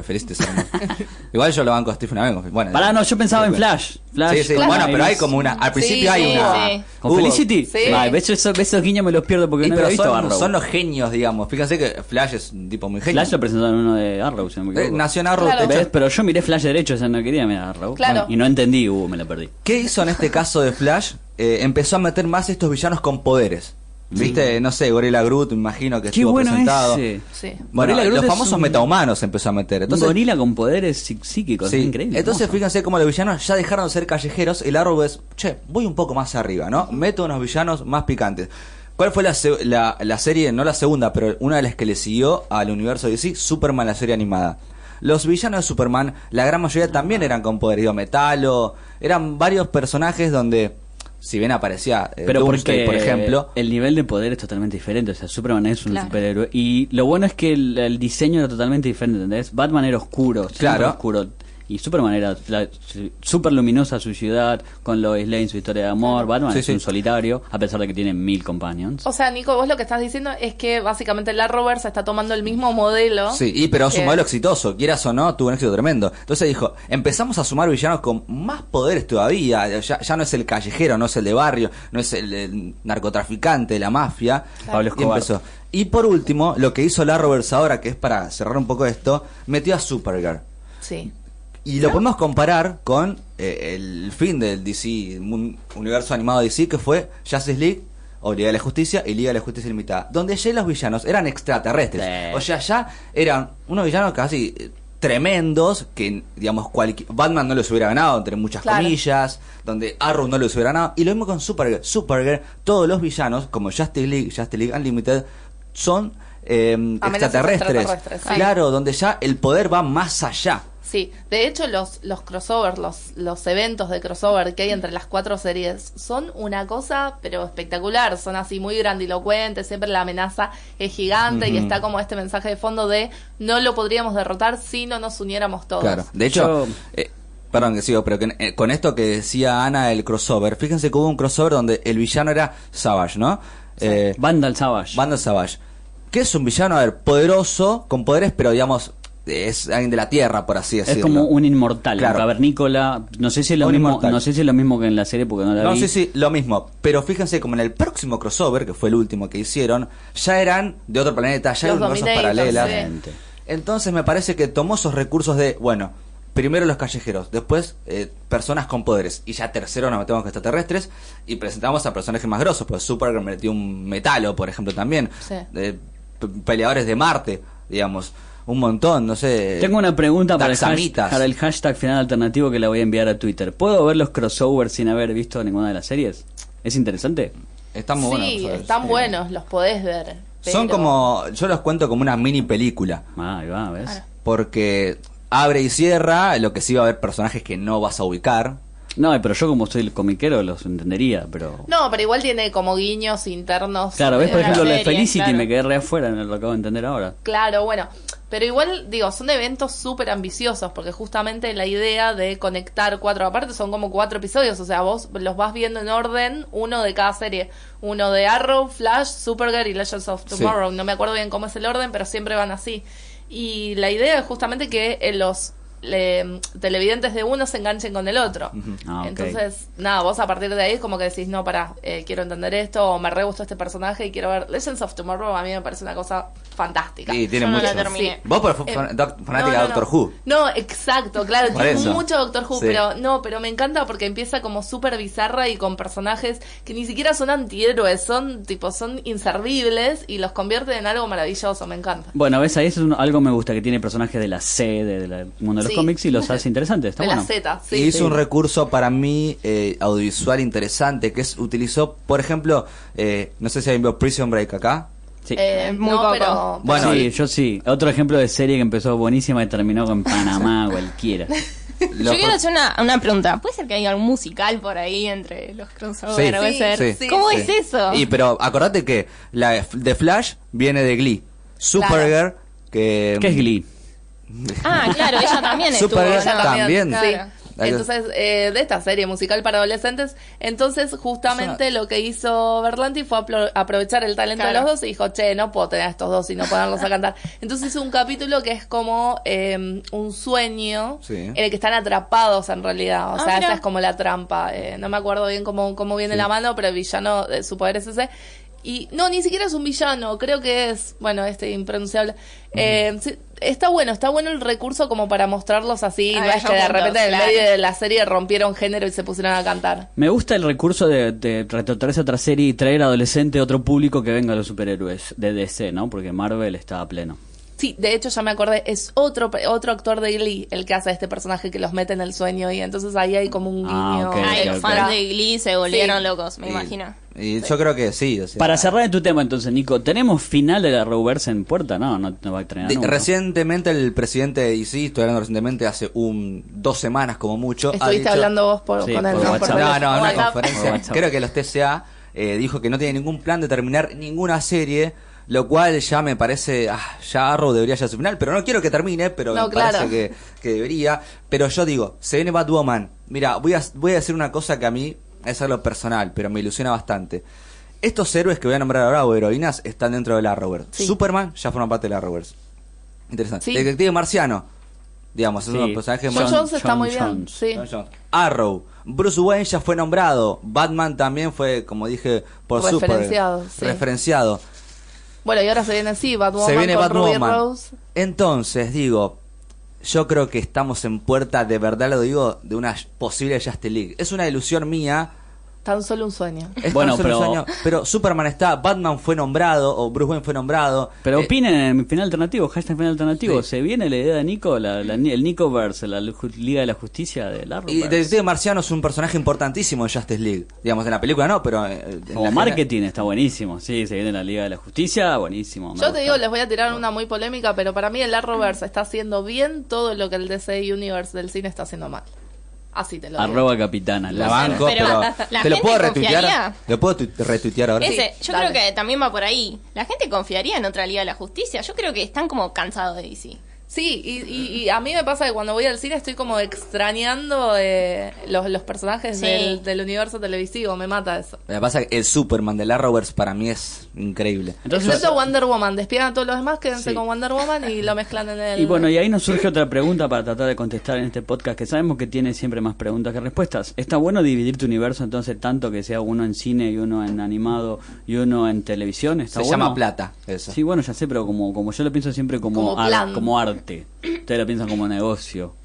Igual yo lo banco a Stephen Amell. Bueno,
Pará, no, yo pensaba en Flash. Flash
Sí, sí, bueno, pero hay como una. Al principio
Sí,
hay
sí,
una.
sí.
¿Con Felicity?
Sí.
Ves, esos, esos guiños me los pierdo porque
Y
no
pero
había visto
son,
Arrow.
son los genios, digamos. Fíjense que Flash es un tipo muy genio.
Flash lo presentaron en uno de Arrow, si no me
Eh, nació en Arrow.
Pero yo miré Flash derecho, o sea, no quería mirar Arrow.
Claro.
Y no entendí, uh, me la perdí.
¿Qué hizo en este caso de Flash? Eh, empezó a meter más estos villanos con poderes. ¿Viste? No sé, Gorilla Groot, me imagino que
Qué
estuvo
bueno
presentado.
ese.
Sí.
Bueno,
Gorilla Groot
los famosos
un-
metahumanos se empezó a meter. Entonces,
un gorila con poderes psí- psíquicos,
Sí.
es increíble.
Entonces,
hermoso.
fíjense cómo los villanos ya dejaron de ser callejeros. El árbol es, che, voy un poco más arriba, ¿no? Meto unos villanos más picantes. ¿Cuál fue la, la, la serie, no la segunda, pero una de las que le siguió al universo DC? Superman, la serie animada. Los villanos de Superman, la gran mayoría también eran con poder, digo, metalo. Eran varios personajes donde, si bien aparecía eh,
Pero
Doomsday,
porque
por ejemplo,
el nivel de poder es totalmente diferente. O sea, Superman es un
Claro.
superhéroe. Y lo bueno es que el, el diseño era totalmente diferente, ¿entendés? Batman era oscuro,
Claro.
oscuro. Y Superman era la- su- súper luminosa su ciudad, con Lois Lane, su historia de amor. Batman
Sí,
es
sí.
un solitario, a pesar de que tiene mil companions.
O sea, Nico, vos lo que estás diciendo es que básicamente la Roberts está tomando el mismo modelo.
Sí, y pero es un modelo exitoso, quieras o no, tuvo un éxito tremendo. Entonces dijo, empezamos a sumar villanos con más poderes todavía, ya, ya no es el callejero, no es el de barrio, no es el, el narcotraficante, la mafia.
Pablo
Y
Escobar.
empezó. Y por último, lo que hizo la Roberts ahora, que es para cerrar un poco esto, metió a Supergirl.
Sí.
Y lo podemos comparar con eh, el fin del DC, mun- universo animado DC, que fue Justice League, o Liga de la Justicia y Liga de la Justicia Limitada, donde ya los villanos eran extraterrestres.
Sí.
O sea, ya eran unos villanos casi eh, tremendos, que, digamos, Batman no los hubiera ganado, entre muchas
Claro.
comillas, donde Arrow no los hubiera ganado. Y lo mismo con Supergirl. Supergirl, todos los villanos, como Justice League, Justice League Unlimited, son eh, extraterrestres.
sí.
Claro, donde ya el poder va más allá.
Sí, de hecho los, los crossovers, los, los eventos de crossover que hay entre las cuatro series son una cosa pero espectacular, son así muy grandilocuentes, siempre la amenaza es gigante y está como este mensaje de fondo de no lo podríamos derrotar si no nos uniéramos todos.
Claro, de hecho,
Yo-
eh, perdón que sigo, pero que, eh, con esto que decía Ana, el crossover, fíjense que hubo un crossover donde el villano era Savage, ¿no? Eh,
Vandal Savage.
Vandal Savage. Que es un villano, a ver, poderoso, con poderes, pero digamos, es alguien de la tierra, por así
es
decirlo.
como un inmortal,
Claro.
un cavernícola. No sé si es lo
Un
mismo,
inmortal.
no sé si es lo mismo que en la serie porque no la
No,
vi.
sí, sí, lo mismo. Pero fíjense, como en el próximo crossover, que fue el último que hicieron, ya eran de otro planeta, ya
Los
eran universos paralelas.
sí.
Entonces me parece que tomó esos recursos de, bueno, primero los callejeros, después eh, personas con poderes, y ya tercero nos metemos con extraterrestres, y presentamos a personajes más grosos, pues Supergirl metió un metalo, por ejemplo, también,
Sí.
peleadores de Marte, digamos, un montón, no sé.
Tengo una pregunta para el, para hashtag final alternativo que la voy a enviar a Twitter. ¿Puedo ver los crossovers sin haber visto ninguna de las series? ¿Es interesante?
Está muy bueno,
sí, están buenos, los podés ver.
Son como, yo los cuento como una mini película.
Ah, ahí va, ¿ves?
Claro.
porque abre y cierra, lo que sí va a haber personajes que no vas a ubicar.
No, pero yo como soy el comiquero los entendería, pero...
No, pero igual tiene como guiños internos.
Claro, ves, por ejemplo, lo de Felicity
claro.
me quedé re afuera, no lo acabo de entender ahora.
Claro, bueno, pero igual, digo, son eventos súper ambiciosos, porque justamente la idea de conectar cuatro, aparte son como cuatro episodios, o sea, vos los vas viendo en orden, uno de cada serie, uno de Arrow, Flash, Supergirl y Legends of
Sí.
Tomorrow, no me acuerdo bien cómo es el orden, pero siempre van así. Y la idea es justamente que eh, los le- televidentes de uno se enganchen con el otro.
Ah.
Entonces, nada, vos a partir de ahí es como que decís, no, para, quiero entender esto, o me re gustó este personaje y quiero ver Legends of Tomorrow, a mí me parece una cosa fantástica.
Y tiene
Yo no
mucho.
la.
Sí.
Vos por
Eh, no,
fanática
no,
de Doctor
no.
Who.
No, exacto, claro, tiene
eso.
mucho Doctor Who,
Sí.
pero no, pero me encanta porque empieza como súper bizarra y con personajes que ni siquiera son antihéroes, son tipo, son inservibles y los convierte en algo maravilloso, me encanta.
Bueno, ves, ahí eso es un- algo me gusta, que tiene personajes de la C, de- del mundo de los
Sí.
cómics y los hace interesantes, está
de
bueno.
la Z, sí.
y hizo
sí.
un recurso para mí eh, audiovisual interesante que es utilizó, por ejemplo, eh, no sé si alguien vio Prison Break acá.
Sí.
Eh,
Muy
no,
poco.
pero,
Bueno,
sí,
y-
yo sí. Otro ejemplo de serie que empezó buenísima y terminó con Panamá, cualquiera.
Yo quiero hacer una, una pregunta. ¿Puede ser que haya un musical por ahí entre los crossovers?
Sí.
Puede
Sí,
ser.
sí,
¿Cómo
sí.
es eso?
Y pero acordate que la de- de Flash viene de Glee. Supergirl que
¿Qué es Glee?
Ah, claro, ella también estuvo.
Supergirl
¿no?
Ella
también.
Claro.
Sí. Entonces, eh, de esta serie musical para adolescentes, entonces justamente lo que hizo Berlanti fue apro- aprovechar el talento de los dos y dijo, che, no puedo tener a estos dos y no ponerlos a cantar. Entonces hizo un capítulo que es como eh, un sueño
Sí.
en el que están atrapados en realidad. O
Ah,
sea,
mira.
esa es como la trampa. Eh, no me acuerdo bien cómo, cómo viene
Sí.
la mano, pero el villano, eh, su poder es ese. Y no, ni siquiera es un villano, creo que es, bueno, este impronunciable. Eh, sí, está bueno, está bueno el recurso como para mostrarlos así,
Ah,
no es que de
juntos,
repente en el medio de la serie rompieron género y se pusieron a cantar.
Me gusta el recurso de, de retrotraerse a otra serie y traer adolescente a otro público que venga a los superhéroes de DC, ¿no? Porque Marvel está a pleno.
Sí, de hecho ya me acordé, es otro otro actor de Glee el que hace este personaje que los mete en el sueño y entonces ahí hay como un
Ah,
guiño.
Ay,
ok,
los fans de Glee se volvieron
Sí.
locos, me
Y-
imagino.
Y yo creo que sí. o sea,
Para cerrar en tu tema entonces, Nico, ¿tenemos final de la Arrowverse en puerta? No, no, no va a
de-
nunca.
recientemente el presidente de DC, estoy hablando recientemente, hace un dos semanas como mucho. ha
Estuviste
dicho-
hablando vos por,
Sí,
con él,
por
¿no? Por
No, no, en una conferencia. Creo que los TCA eh, dijo que no tiene ningún plan de terminar ninguna serie, lo cual ya me parece, ah, ya Arrow debería ya su final, pero no quiero que termine, pero
No,
me parece
claro.
que, que debería. Pero yo digo, se viene Batwoman. Mira, voy a, voy a decir una cosa que a mí es algo personal, pero me ilusiona bastante. Estos héroes que voy a nombrar ahora, o heroínas, están dentro del Arrowverse.
Sí.
Superman ya forma parte del Arrowverse. Interesante.
Sí.
Detective Marciano, digamos, es
Sí.
de los personajes
John. Jones está
John
muy bien.
John Jones. Arrow. Bruce Wayne ya fue nombrado. Batman también fue, como dije, por
Referenciado,
Super,
sí.
referenciado.
Bueno, y ahora se viene sí, Batwoman
Se viene
con Ruby
Batwoman.
Rose.
Entonces, digo, yo creo que estamos en puerta, de verdad lo digo, de una posible Justice League. Es una ilusión mía.
Tan solo un sueño.
Es
Bueno,
tan solo un
pero-
sueño, pero Superman está, Batman fue nombrado, o Bruce Wayne fue nombrado.
Pero
Eh,
opinen en el final alternativo, hashtag final alternativo.
Sí.
¿Se viene la idea de Nico, la, la- el Nicoverse, la Liga de la Justicia del
y
Arrowverse?
Detective Marciano es un personaje importantísimo en Justice League. Digamos, en la película no, pero... eh,
Como
la
marketing está buenísimo. Sí, se viene la Liga de la Justicia, buenísimo.
Yo te digo, les voy a tirar una muy polémica, pero para mí el Arrowverse está haciendo bien todo lo que el DC Universe del cine está haciendo mal. Así te lo digo.
Arroba capitana.
La banco,
Pero,
pero,
¿la
te lo
gente
puedo retuitear.
confiaría?
¿Lo puedo tu- retuitear ahora?
Sí,
Ese, yo
dale.
creo que también va por ahí. La gente confiaría en otra Liga de la Justicia. Yo creo que están como cansados de DC.
Sí, y, y- y a mí me pasa que cuando voy al cine estoy como extrañando eh, los, los personajes
Sí.
del, del universo televisivo, me mata eso.
Que pasa que el Superman del Arrowverse para mí es increíble.
Entonces,
Excepto Wonder Woman, despidan a todos los demás, quédense
Sí.
con Wonder Woman y lo mezclan en el...
Y bueno, y ahí nos surge otra pregunta para tratar de contestar en este podcast, que sabemos que tiene siempre más preguntas que respuestas. ¿Está bueno dividir tu universo entonces tanto que sea uno en cine y uno en animado y uno en televisión? ¿Está
Se
bueno?
llama plata, eso.
Sí, bueno, ya sé, pero como, como yo lo pienso siempre como,
Como
ar- como arte. Ustedes lo piensan como negocio.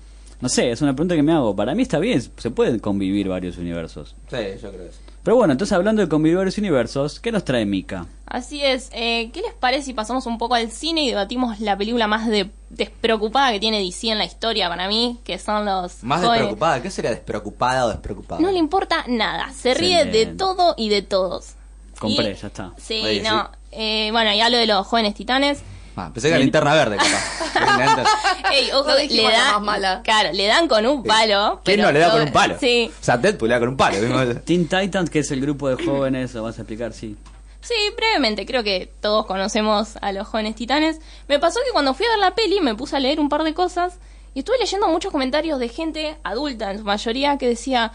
No sé, es una pregunta que me hago. Para mí está bien, se pueden convivir varios universos.
Sí, yo creo eso.
Pero bueno, entonces hablando de convivir varios universos, ¿qué nos trae Mika?
Así es. Eh, ¿Qué les parece si pasamos un poco al cine y debatimos la película más de- despreocupada que tiene DC en la historia para mí, que son los
Más
jóvenes-
despreocupada, ¿qué sería despreocupada o despreocupada?
No le importa nada. Se ríe de todo y de todos.
Compré,
Y-
ya está.
Sí,
Oye,
no. Eh, bueno, y hablo de los jóvenes titanes.
Ah, pensé que era linterna verde, capaz.
Ey, ojo,
No
le
dijimos la
dan,
más mala.
claro, le dan con un palo.
¿Quién
pero
no le da con un palo?
Sí,
O sea, Deadpool le da con un palo. ¿vimos?
Teen Titans, que es el grupo de jóvenes, lo vas a explicar, sí.
sí, brevemente, creo que todos conocemos a los jóvenes titanes. Me pasó que cuando fui a ver la peli me puse a leer un par de cosas y estuve leyendo muchos comentarios de gente adulta, en su mayoría, que decía,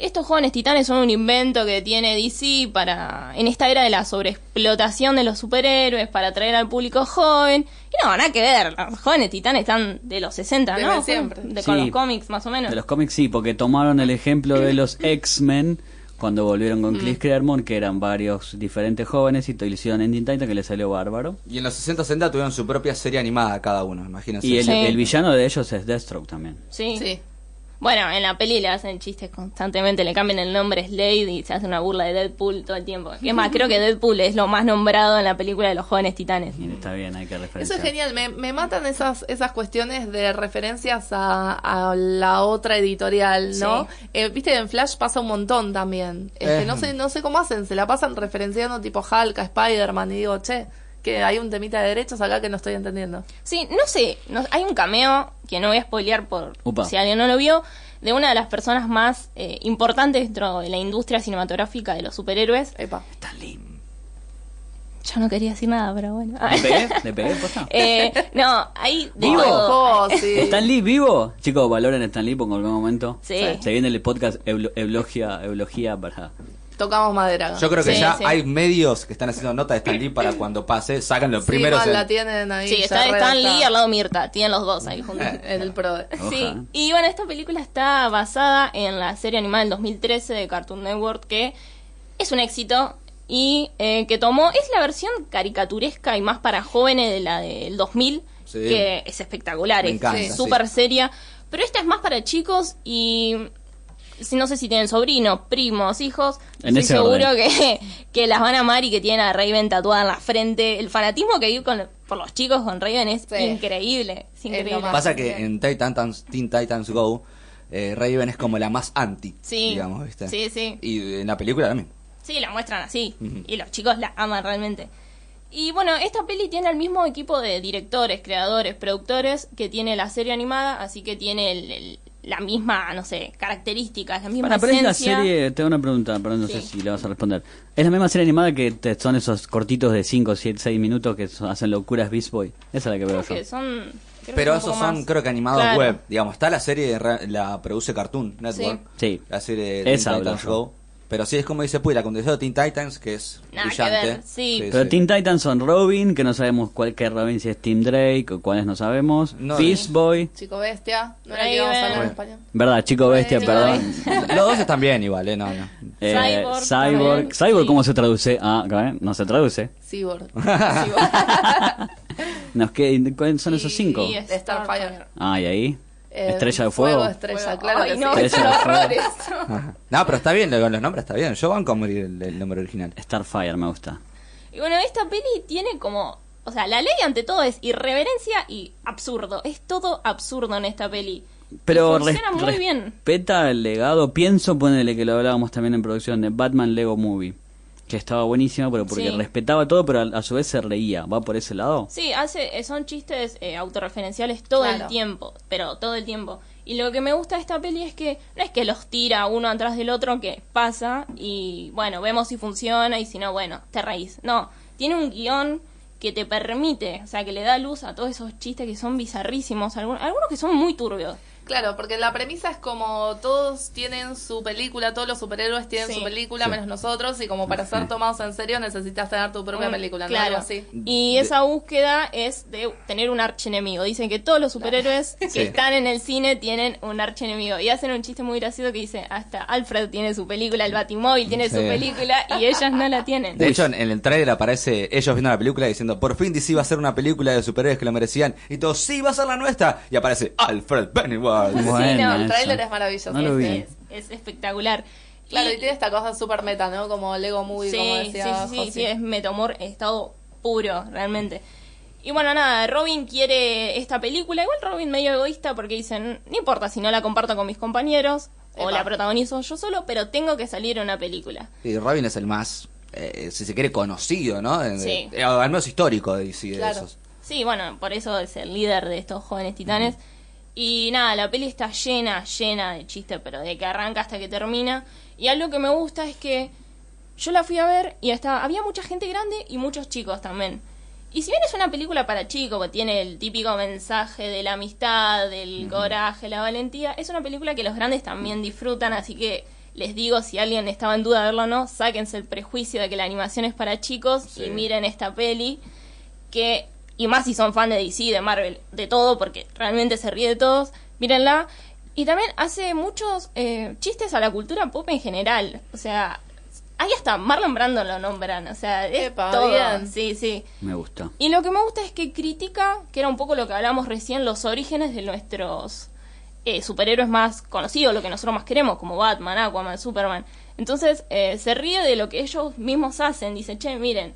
estos jóvenes titanes son un invento que tiene DC para, en esta era de la sobreexplotación de los superhéroes, para atraer al público joven. Y no, nada que ver, los jóvenes titanes están de los 60,
Desde
¿no?
siempre.
De, con
Sí.
los cómics, más o menos.
De los cómics sí, porque tomaron el ejemplo de los X-Men cuando volvieron con Chris Claremont, que eran varios diferentes jóvenes, y lo hicieron en Teen Titans, que le salió bárbaro.
Y en los 60 70 tuvieron su propia serie animada cada uno, imagínense.
Y el,
Sí.
el villano de ellos es Deathstroke también.
Sí.
Sí.
Bueno, en la peli le hacen chistes constantemente, le cambian el nombre Slade y se hace una burla de Deadpool todo el tiempo. Es más, creo que Deadpool es lo más nombrado en la película de los jóvenes titanes.
Y está bien, hay que
Eso
referenciar.
es genial, me, me matan esas, esas cuestiones de referencias a, a la otra editorial, ¿no? Eh, Viste, en Flash pasa un montón también. Este,
Eh.
no sé no sé cómo hacen, se la pasan referenciando tipo Hulk, a Spider-Man, y digo, che, que hay un temita de derechos acá que no estoy entendiendo.
Sí, no sé, no- hay un cameo que no voy a spoilear por
Upa.
si alguien no lo vio, de una de las personas más eh, importantes dentro de la industria cinematográfica de los superhéroes.
Epa.
Stan Lee.
Yo no quería decir nada, pero bueno.
¿Le pegué? ¿Le pegué?
Eh, no, de
¿Vivo?
Oh, sí.
¿Stan Lee vivo? Chicos, valoren a Stan Lee por algún momento.
Sí.
Se viene el podcast Eulo- Eulogia, Eulogia para...
Tocamos madera.
Yo creo que
Sí,
ya
sí.
hay medios que están haciendo nota de Stan Lee para cuando pase, sacan los
Sí,
primeros. en-
la tienen ahí.
Sí, está Stan Lee al lado Mirta, tienen los dos ahí juntos.
En el pro.
Sí, y bueno, esta película está basada en la serie animada del 2013 de Cartoon Network, que es un éxito y eh, que tomó, es la versión caricaturesca y más para jóvenes de la del 2000,
Sí.
que es espectacular,
Me
es
sí.
súper seria. Pero esta es más para chicos y no sé si tienen sobrinos, primos, hijos,
En
estoy
ese
seguro
orden.
que, que las van a amar y que tienen a Raven tatuada en la frente. El fanatismo que hay con, por los chicos con Raven es
Sí.
increíble. Es increíble.
lo más.
Pasa que en Titans, Teen Titans Go, eh, Raven es como la más anti,
Sí.
digamos, ¿viste?
Sí, sí.
Y en la película también.
Sí, la muestran así. Y los chicos la aman realmente. Y bueno, esta peli tiene el mismo equipo de directores, creadores, productores que tiene la serie animada, así que tiene el- el- la misma, no sé, características, la misma
Para, pero es la serie, te hago una pregunta, pero no sé
Sí.
si le vas a responder. ¿Es la misma serie animada que te- son esos cortitos de 5, 7, 6 minutos que son- hacen locuras Beast Boy? Esa es la que veo
Creo
yo.
que son... creo
Pero
que
esos son,
más.
creo que animados
Claro.
web. Digamos, está la serie, la produce Cartoon Network.
Sí.
La serie de
Esa yo.
Go. Pero sí, es como dice Puy, la continuación de Teen Titans, que es
Nada que
brillante.
ver, sí.
Pero Teen Titans son Robin, que no sabemos cuál que es Robin, si es Team Drake o cuáles no sabemos.
No,
Beast
sí.
Boy.
Chico bestia. No era que íbamos a hablar en español.
¿Verdad? Chico bestia,
Chico
perdón.
Los dos están bien igual, ¿eh? No, no.
Eh,
Cyborg
Cyborg. Cyborg,
sí.
¿cómo se traduce? Ah, ¿eh? no se traduce.
Cyborg.
Nos que, ¿Cuáles son esos cinco?
y
Starfire.
Ah, y ahí.
Eh,
Estrella de fuego.
estrella, claro
Ay, no,
sí.
Estrella de fuego.
No, pero está bien, con los nombres está bien. Yo van como el, el nombre original.
Starfire me gusta.
Y bueno, esta peli tiene como... O sea, la ley ante todo es irreverencia y absurdo. Es todo absurdo en esta peli.
Pero
Y funciona muy bien.
respeta el legado. Pienso, ponele que lo hablábamos también en producción de Batman Lego Movie. Que estaba buenísimo, pero porque
Sí.
respetaba todo, pero a, a su vez se reía. ¿Va por ese lado?
Sí, hace, eh, son chistes eh, autorreferenciales todo
Claro.
el tiempo, pero todo el tiempo. Y lo que me gusta de esta peli es que no es que los tira uno atrás del otro, que pasa y bueno, vemos si funciona y si no, bueno, te reís. No, tiene un guion que te permite, o sea, que le da luz a todos esos chistes que son bizarrísimos, algunos, algunos que son muy turbios.
Claro, porque la premisa es como todos tienen su película, todos los superhéroes tienen
Sí.
su película,
Sí.
menos nosotros, y como para ser tomados en serio necesitas tener tu propia
Mm,
película, ¿no?
claro.
Algo así.
Y esa búsqueda es de tener un archienemigo. Dicen que todos los superhéroes que
Sí.
están en el cine tienen un archienemigo. Y hacen un chiste muy gracioso que dice, hasta Alfred tiene su película, el Batimóvil tiene su película y ellas no la tienen.
De hecho, en, el trailer aparece ellos viendo la película diciendo, por fin DC iba a ser una película de superhéroes que lo merecían. Y todos, sí, va a ser la nuestra. Y aparece Alfred Pennyworth.
Buena
el
esa.
tráiler es maravilloso.
No lo vi.
es, es espectacular.
Claro, y tiene esta cosa súper meta, ¿no? Como Lego Movie,
sí,
como
sí,
decía
sí, sí, sí, es metamor estado puro, realmente. Y bueno, nada, Robin quiere esta película. Igual Robin medio egoísta porque dicen, no importa si no la comparto con mis compañeros o la protagonizo yo solo, pero tengo que salir en una película.
Y Robin es el más, eh, si se quiere, conocido, ¿no?
Sí.
de- al menos histórico de esos.
Sí, bueno, por eso es el líder de estos jóvenes titanes. Y nada, la peli está llena, llena de chistes, pero de que arranca hasta que termina. Y algo que me gusta es que yo la fui a ver y hasta había mucha gente grande y muchos chicos también. Y si bien es una película para chicos, que tiene el típico mensaje de la amistad, del coraje, la valentía, es una película que los grandes también disfrutan, así que les digo, si alguien estaba en duda de verlo o no, sáquense el prejuicio de que la animación es para chicos
Sí.
y miren esta peli, que, y más si son fan de DC, de Marvel, de todo, porque realmente se ríe de todos, mírenla. Y también hace muchos eh, chistes a la cultura pop en general, o sea, ahí hasta Marlon Brando lo nombran, o sea, es
Epa,
todo,
bien.
sí, sí.
Me gusta.
Y lo que me gusta es que critica, que era un poco lo que hablamos recién, los orígenes de nuestros eh, superhéroes más conocidos, lo que nosotros más queremos, como Batman, Aquaman, Superman. Entonces eh, se ríe de lo que ellos mismos hacen. Dice, che, miren,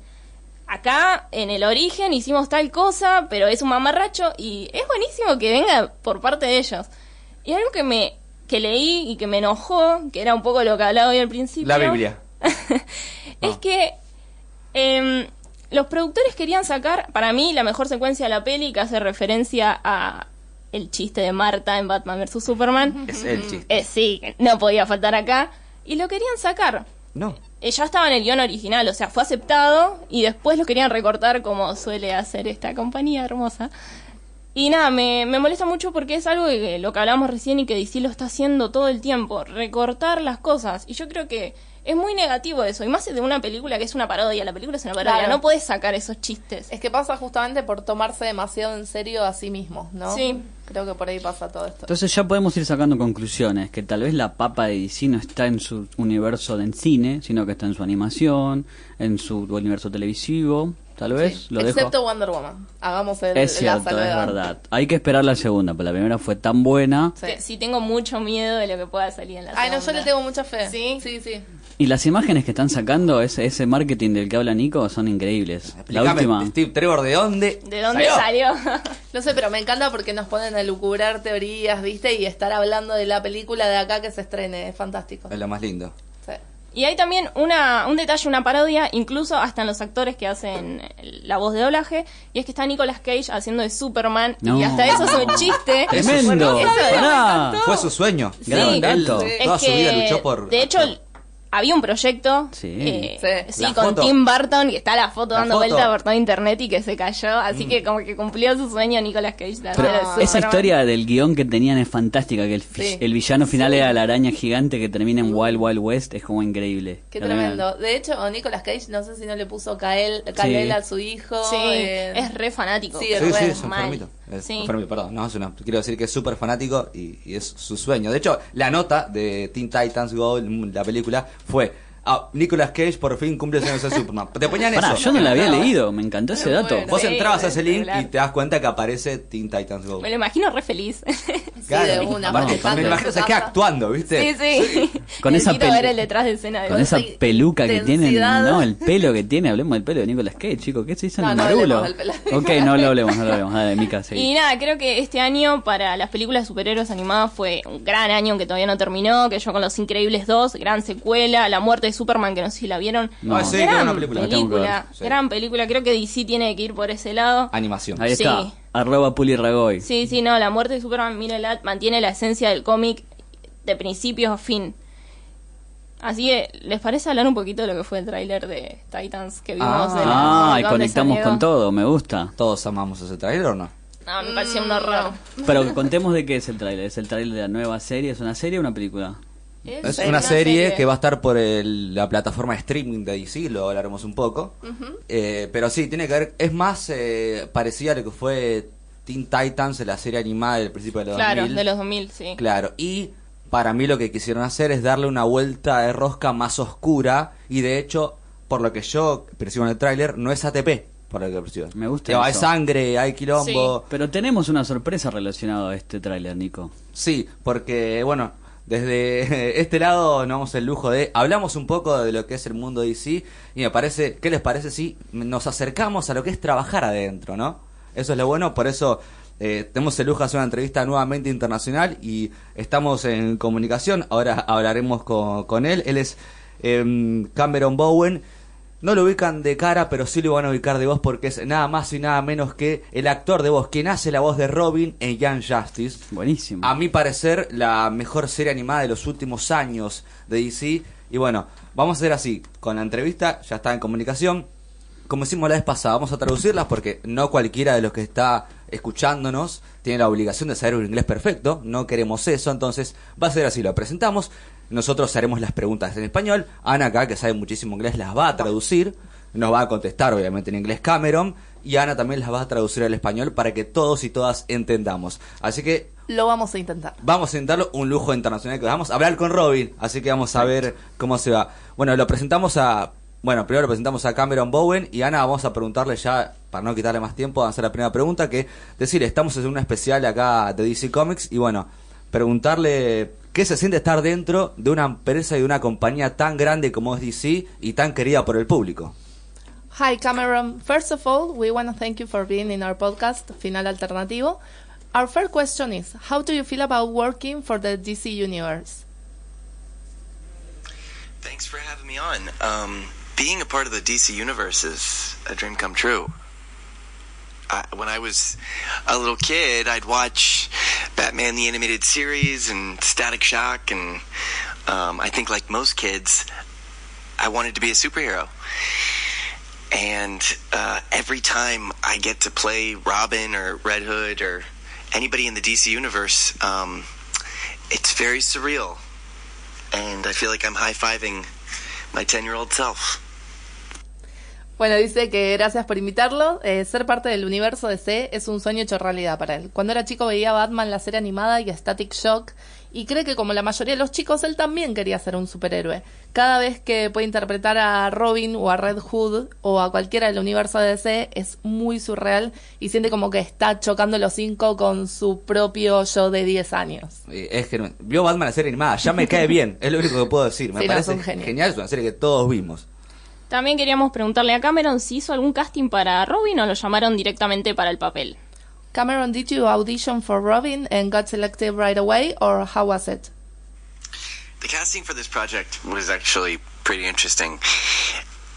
acá en el origen hicimos tal cosa, pero es un mamarracho y es buenísimo que venga por parte de ellos. Y algo que me que leí y que me enojó, que era un poco lo que hablaba hoy al principio.
La Biblia.
es que em, los productores querían sacar, para mí, la mejor secuencia de la peli que hace referencia a el chiste de Marta en Batman vs. Superman.
Es el chiste.
Eh, sí, no podía faltar acá. Y lo querían sacar.
No.
Eh, ya estaba en el guion original, o sea, fue aceptado y después lo querían recortar como suele hacer esta compañía hermosa. Y nada, me, me molesta mucho porque es algo que lo que hablamos recién y que DC lo está haciendo todo el tiempo, recortar las cosas. Y yo creo que es muy negativo eso, y más de una película que es una parodia, la película es una parodia,
Claro.
no puedes sacar esos chistes.
Es que pasa justamente por tomarse demasiado en serio a sí mismo, ¿no?
Sí.
Creo que por ahí pasa todo esto.
Entonces ya podemos ir sacando conclusiones, que tal vez la papa de DC no está en su universo de cine, sino que está en su animación, en su universo televisivo, tal vez. Lo
Excepto
dejo.
Wonder Woman. Hagamos el,
Es
la
cierto, es
salvedad.
verdad. Hay que esperar la segunda, pero la primera fue tan buena.
Sí.
Sí, tengo mucho miedo de lo que pueda salir en la
Ay, no, yo
segunda.
le tengo mucha fe.
¿Sí?
Sí, sí.
Y las imágenes que están sacando, ese, ese marketing del que habla Nico, son increíbles. La
Explícame,
última.
Steve Trevor, ¿de dónde?
¿De dónde salió?
No sé, pero me encanta porque nos ponen a lucubrar teorías, ¿viste? Y estar hablando de la película de acá que se estrene. Es fantástico.
Es lo más lindo.
Sí.
Y hay también una, un detalle, una parodia, incluso hasta en los actores que hacen la voz de doblaje, y es que está Nicolas Cage haciendo de Superman,
No.
y hasta eso es un chiste.
Tremendo.
Bueno, eso.
Fue su sueño.
Sí.
Gran.
Él, toda su
que,
vida luchó por.
De hecho, había un proyecto.
Sí.
eh,
Sí.
sí,
La
con
foto.
Tim Burton, que está la foto
La
dando
foto.
vuelta por todo internet y que se cayó. Así que como que cumplió su sueño Nicolas Cage. de
Pero
hacer de
esa historia del guion que tenían es fantástica, que el,
Sí.
el villano final era la araña gigante que termina en Wild Wild West, es como increíble.
Qué
La verdad.
tremendo. De hecho, Nicolas Cage, no sé si no le puso Kael, Kalel
Sí.
a su hijo.
Sí,
eh,
es re fanático.
Sí,
Sí,
re
sí, es un
mal.
Es
Sí.
enfermito, perdón. No, es una- quiero decir que es súper fanático y, y es su sueño. De hecho, la nota de Teen Titans Go, la película, fue. Ah, Nicolas Cage por fin cumple sueño de Superman. Te ponían
Pará,
eso.
yo no la había leído, me encantó ese dato.
muero.
Vos
Sí,
entrabas a ese link y te das cuenta que aparece Teen Titans Go.
Me lo imagino re feliz.
Sí, de una,
aparte, me
en
imagino se queda actuando, ¿viste?
sí, sí.
Con esa
Necesito ver el detrás de escena de
Con
Con
esa peluca que tiene, no, el pelo que tiene, hablemos del pelo de Nicolas Cage, chico, ¿qué se hizo en
No,
el
no
marulo? ok, no lo hablemos, no lo hablemos, dale, Mica,
Y
seguí.
nada, creo que este año para las películas de superhéroes animadas fue un gran año aunque todavía no terminó, que yo con Los Increíbles 2, gran secuela, La muerte de Superman, que no sé si la vieron.
No.
Ah, sí,
gran
buena película.
Película,
Sí.
gran película, creo que DC tiene que ir por ese lado.
Animación.
Ahí está,
Sí.
arroba Puli Ragoy.
Sí, sí, no, La muerte de Superman, mírala, mantiene la esencia del cómic de principio a fin. Así que, ¿les parece hablar un poquito de lo que fue el tráiler de Titans que vimos?
Ah.
de la
Ah, y conectamos con todo, me gusta.
¿Todos amamos ese trailer o no?
No, me pareció
Mm,
un horror.
Pero contemos de qué es el tráiler. ¿Es el tráiler de la nueva serie? ¿Es una serie o una película?
Es una serie, que va a estar por el- la plataforma de streaming de DC, lo hablaremos un poco. Eh, pero sí, tiene que ver, es más eh, parecida a lo que fue Teen Titans, la serie animada del principio de los
Claro,
2000.
de los 2000, sí.
Claro, y para mí lo que quisieron hacer es darle una vuelta de rosca más oscura y de hecho, por lo que yo percibo en el tráiler, no es ATP, por lo que percibo.
Me gusta
Digo, Hay
eso.
sangre, hay quilombo.
Pero tenemos una sorpresa relacionada a este tráiler, Nico.
Sí, porque bueno, desde este lado nos el lujo de hablamos un poco de lo que es el mundo DC y me parece, ¿qué les parece si nos acercamos a lo que es trabajar adentro, no? Eso es lo bueno, por eso eh, tenemos el lujo de hacer una entrevista nuevamente internacional y estamos en comunicación. Ahora hablaremos con, con él. Él es em, Cameron Bowen. No lo ubican de cara, pero sí lo van a ubicar de voz porque es nada más y nada menos que el actor de voz, quien hace la voz de Robin en Young Justice.
Buenísimo.
A mi parecer, la mejor serie animada de los últimos años de DC. Y bueno, vamos a hacer así. Con la entrevista ya está en comunicación. Como hicimos la vez pasada, vamos a traducirlas porque no cualquiera de los que está escuchándonos tiene la obligación de saber un inglés perfecto. No queremos eso, entonces va a ser así. Lo presentamos. Nosotros haremos las preguntas en español. Ana acá, que sabe muchísimo inglés, las va a traducir. Nos va a contestar, obviamente, en inglés Cameron. Y Ana también las va a traducir al español para que todos y todas entendamos. Así que
Lo vamos a intentar.
Vamos a intentarlo un lujo internacional que vamos a hablar con Robin, así que vamos a ver cómo se va. Bueno, lo presentamos a bueno, primero lo presentamos a Cameron Bowen y Ana vamos a preguntarle ya para no quitarle más tiempo, vamos a hacer la primera pregunta que decirle, estamos en una especial acá de DC Comics y bueno, preguntarle qué se siente estar dentro de una empresa y de una compañía tan grande como es DC y tan querida por el público.
Hi, Cameron. First of all, we want to thank you for being in our podcast, Final Alternativo. Our first question is How do you feel about working for the DC Universe?
Thanks for having me on. Um, being a part of the DC universe is a dream come true. I, when I was a little kid, I'd watch Batman the Animated Series and Static Shock, and um, I think, like most kids, I wanted to be a superhero. And uh, every time I get to play Robin or Red Hood or anybody in the DC universe, um, it's very surreal and I feel like I'm high fiving my 10 year old self.
Bueno, dice que gracias por invitarlo. Eh, ser parte del universo DC es un sueño hecho realidad para él. Cuando era chico veía Batman la serie animada y Static Shock y cree que como la mayoría de los chicos él también quería ser un superhéroe. Cada vez que puede interpretar a Robin o a Red Hood o a cualquiera del universo de DC es muy surreal y siente como que está chocando los cinco con su propio yo de 10 años.
Eh, Es que vio Batman la serie animada, ya me cae bien, es lo único que puedo decir. Me
Sí,
parece genial, es una serie que todos vimos.
También queríamos preguntarle a Cameron si hizo algún casting para Robin o lo llamaron directamente para el papel.
Cameron, did you audition for Robin and got selected right away or how was it?
The casting for this project was actually pretty interesting.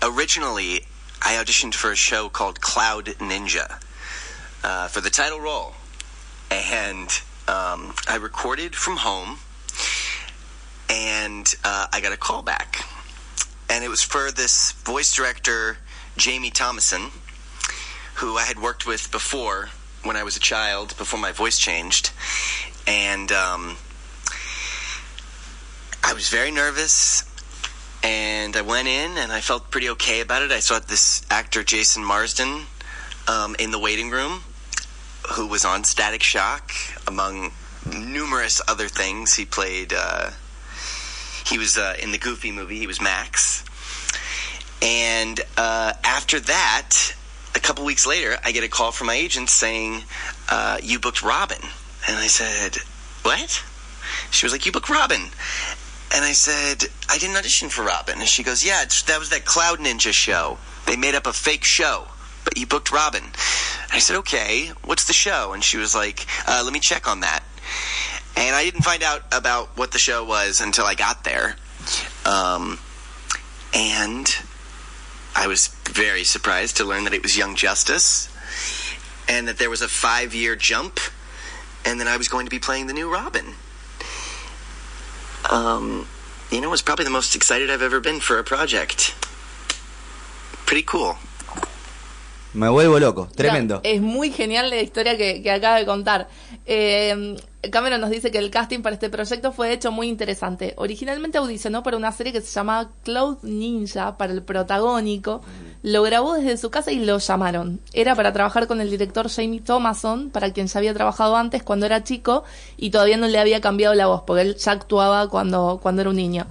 Originally, I auditioned for a show called Cloud Ninja uh, for the title role, and um, I recorded from home, and uh, I got a call back, and it was for this voice director, Jamie Thomason, who I had worked with before when I was a child, before my voice changed, and. Um, I was very nervous and I went in and I felt pretty okay about it. I saw this actor, Jason Marsden, um, in the waiting room who was on Static Shock among numerous other things. He played, uh, he was uh, in the Goofy movie, he was Max. And uh, after that, a couple weeks later, I get a call from my agent saying, uh, You booked Robin. And I said, What? She was like, You booked Robin. And I said, I didn't audition for Robin. And she goes, Yeah, that was that Cloud Ninja show. They made up a fake show, but you booked Robin. I said, Okay, what's the show? And she was like, uh, Let me check on that. And I didn't find out about what the show was until I got there. Um, and I was very surprised to learn that it was Young Justice and that there was a five year jump and then I was going to be playing the new Robin. Um, you know, it was probably the most excited I've ever been for a project. Pretty cool.
Me vuelvo loco, tremendo.
No, es muy genial la historia que, que acaba de contar. Eh, Cameron nos dice que el casting para este proyecto fue hecho muy interesante. Originalmente audicionó para una serie que se llamaba Cloud Ninja para el protagónico. Lo grabó desde su casa y lo llamaron. Era para trabajar con el director Jamie Thomason, para quien ya había trabajado antes cuando era chico y todavía no le había cambiado la voz, porque él ya actuaba cuando, cuando era un niño.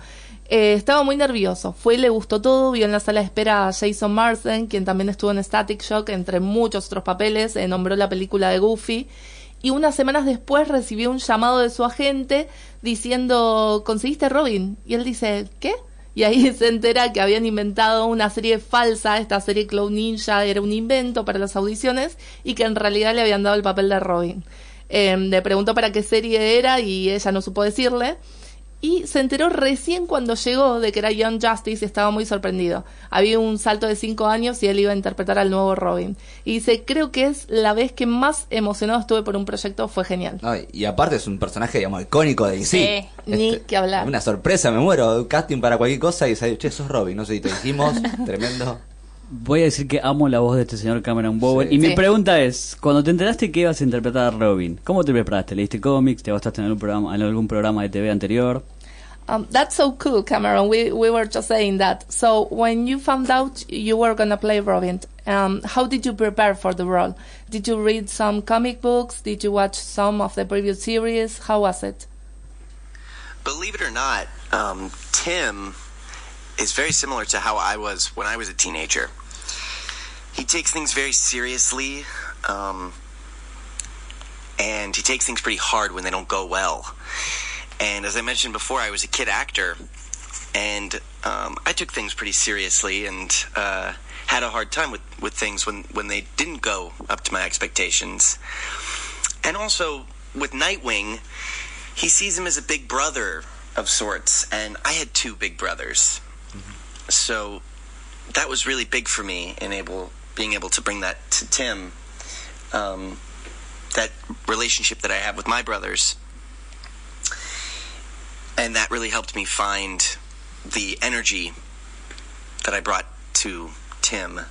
Eh, estaba muy nervioso. Fue y le gustó todo. Vio en la sala de espera a Jason Marsden, quien también estuvo en Static Shock, entre muchos otros papeles. eh, nombró la película de Goofy. Y unas semanas después recibió un llamado de su agente diciendo: ¿Conseguiste Robin? Y él dice: ¿Qué? Y ahí se entera que habían inventado una serie falsa, esta serie Cloud Ninja era un invento para las audiciones y que en realidad le habían dado el papel de Robin. Eh, le preguntó para qué serie era y ella no supo decirle. Y se enteró recién cuando llegó de que era Young Justice y estaba muy sorprendido. Había un salto de cinco años y él iba a interpretar al nuevo Robin. Y dice, creo que es la vez que más emocionado estuve por un proyecto, fue genial.
Y aparte es un personaje, digamos, icónico de DC.
Sí,
ni que hablar.
Una sorpresa, me muero. Casting para cualquier cosa y sale, che, sos Robin. No sé si te dijimos, tremendo.
Voy a decir que amo la voz de este señor Cameron Bowen.
Sí.
Y mi
Sí. pregunta
es, cuando te enteraste que ibas a interpretar a Robin, ¿cómo te preparaste? ¿Leíste cómics? ¿Te bastaste en algún programa, en algún programa de TV anterior?
Um, that's so cool, Cameron. We we were just saying that. So when you found out you were gonna play Robin, um, how did you prepare for the role? Did you read some comic books? Did you watch some of the previous series? How was it?
Believe it or not, um, Tim is very similar to how I was when I was a teenager. He takes things very seriously, um, and he takes things pretty hard when they don't go well. And as I mentioned before, I was a kid actor, and um, I took things pretty seriously and uh, had a hard time with, with things when, when they didn't go up to my expectations. And also with Nightwing, he sees him as a big brother of sorts, and I had two big brothers, so that was really big for me in able being able to bring that to Tim. Um, that relationship that I have with my brothers, and that really helped me find the energy that I brought to Tim.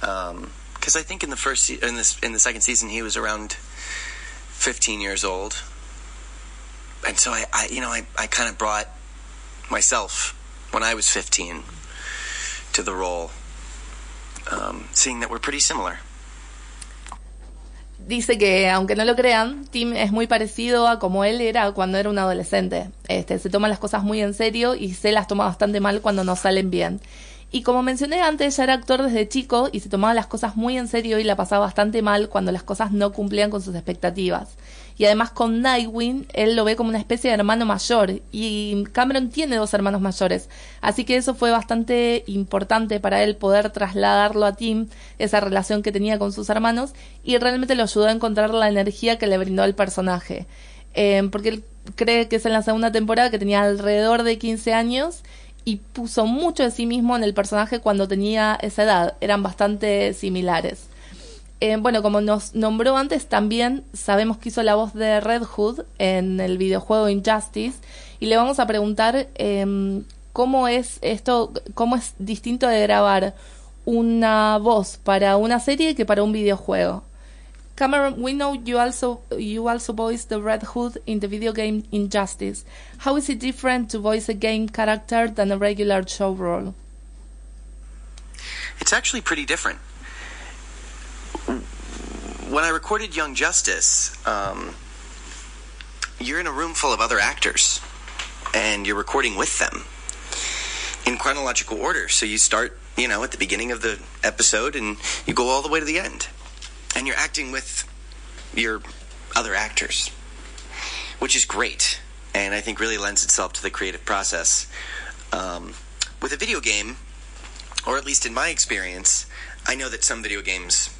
Because I think in the first in this in the second season he was around 15 years old, and so I, I you know I, I kind of brought myself when I was 15 to the role, um, seeing that we're pretty similar.
dice que, aunque no lo crean, Tim es muy parecido a como él era cuando era un adolescente. Este, se toma las cosas muy en serio y se las toma bastante mal cuando no salen bien. Y como mencioné antes, ya era actor desde chico y se tomaba las cosas muy en serio y la pasaba bastante mal cuando las cosas no cumplían con sus expectativas. Y además con Nightwing, él lo ve como una especie de hermano mayor. Y Cameron tiene dos hermanos mayores. Así que eso fue bastante importante para él poder trasladarlo a Tim, esa relación que tenía con sus hermanos. Y realmente lo ayudó a encontrar la energía que le brindó al personaje. Eh, porque él cree que es en la segunda temporada que tenía alrededor de 15 años y puso mucho de sí mismo en el personaje cuando tenía esa edad. Eran bastante similares. Eh, bueno, como nos nombró antes, también sabemos que hizo la voz de Red Hood en el videojuego Injustice y le vamos a preguntar eh, cómo es esto, cómo es distinto de grabar una voz para una serie que para un videojuego. Cameron, we know you also you also voiced the Red Hood in the video game Injustice. How is it different to voice a game character than a regular show role?
It's actually pretty different. When I recorded Young Justice, um, you're in a room full of other actors, and you're recording with them in chronological order. So you start, you know, at the beginning of the episode, and you go all the way to the end, and you're acting with your other actors, which is great, and I think really lends itself to the creative process. Um, with a video game, or at least in my experience, I know that some video games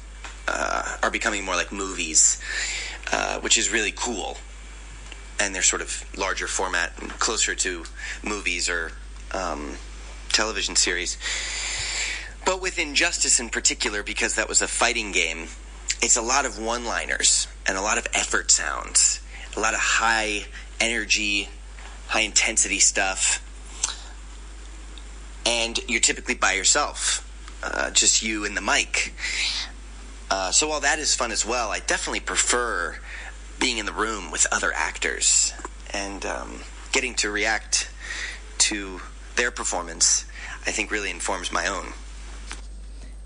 uh, are becoming more like movies, uh, which is really cool. And they're sort of larger format closer to movies or um, television series. But with Injustice in particular, because that was a fighting game, it's a lot of one liners and a lot of effort sounds, a lot of high energy, high intensity stuff. And you're typically by yourself, uh, just you and the mic. Uh, so while that is fun as well, I definitely prefer being in the room with other actors and um, getting to react to their performance. I think really informs my own.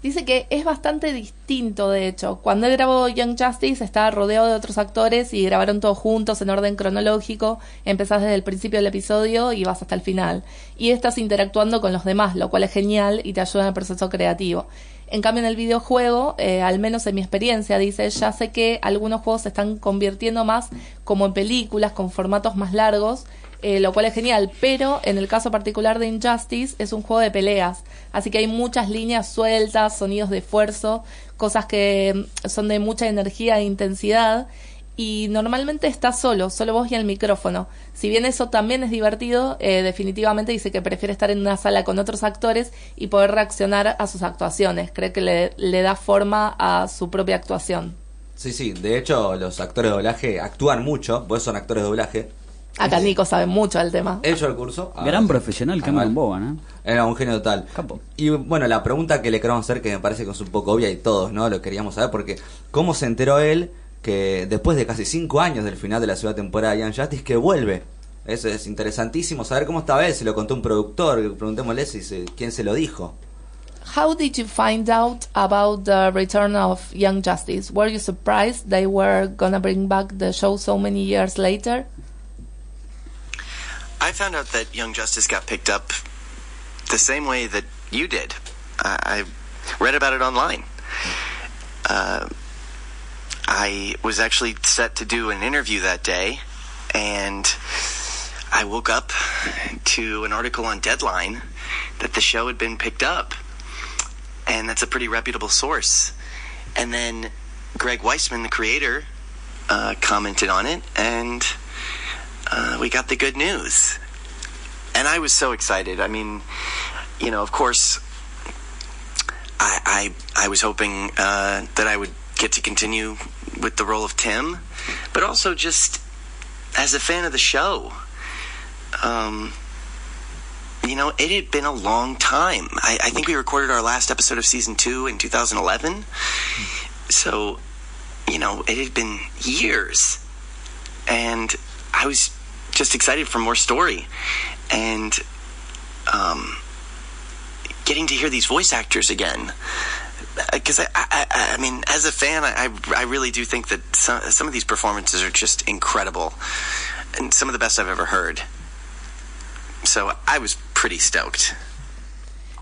Dice que es bastante distinto, de hecho. Cuando él grabó Young Justice estaba rodeado de otros actores y grabaron todos juntos en orden cronológico. Empezás desde el principio del episodio y vas hasta el final. Y estás interactuando con los demás, lo cual es genial y te ayuda en el proceso creativo. En cambio, en el videojuego, eh, al menos en mi experiencia, dice, ya sé que algunos juegos se están convirtiendo más como en películas, con formatos más largos, eh, lo cual es genial, pero en el caso particular de Injustice es un juego de peleas, así que hay muchas líneas sueltas, sonidos de esfuerzo, cosas que mm, son de mucha energía e intensidad y normalmente estás solo, solo vos y el micrófono. Si bien eso también es divertido, eh, definitivamente dice que prefiere estar en una sala con otros actores y poder reaccionar a sus actuaciones. Cree que le, le da forma a su propia actuación.
Sí, sí, de hecho los actores de doblaje actúan mucho, pues son actores de doblaje.
Acá Nico sabe mucho del tema.
Él llevó el curso. Ah,
Gran
sí.
profesional,
Ah,
Cameron ¿eh?
Era un genio total.
Capo.
Y bueno, la pregunta que le queremos hacer, que me parece que es un poco obvia y todos, ¿no? Lo queríamos saber, porque ¿cómo se enteró él que después de casi cinco años del final de la segunda temporada de Young Justice, que vuelve? Eso es interesantísimo, saber cómo estaba él, si lo contó un productor, preguntémosle si se- quién se lo dijo.
How did you find out about the return of Young Justice? Were you surprised they were gonna bring back the show so many years later?
I found out that Young Justice got picked up the same way that you did. I, I read about it online. Uh, I was actually set to do an interview that day, and I woke up to an article on Deadline that the show had been picked up. And that's a pretty reputable source. And then Greg Weisman, the creator, uh, commented on it, and uh, we got the good news. And I was so excited. I mean, you know, of course, I I, I was hoping uh, that I would get to continue with the role of Tim, but also just as a fan of the show. Um, you know, it had been a long time. I, I think we recorded our last episode of season two in 2011. So, you know, it had been years. And I was just excited for more story. And um, getting to hear these voice actors again because I, I, I, mean, as a fan, I, I really do think that some, some of these performances are just incredible, and some of the best I've ever heard. So I was pretty stoked.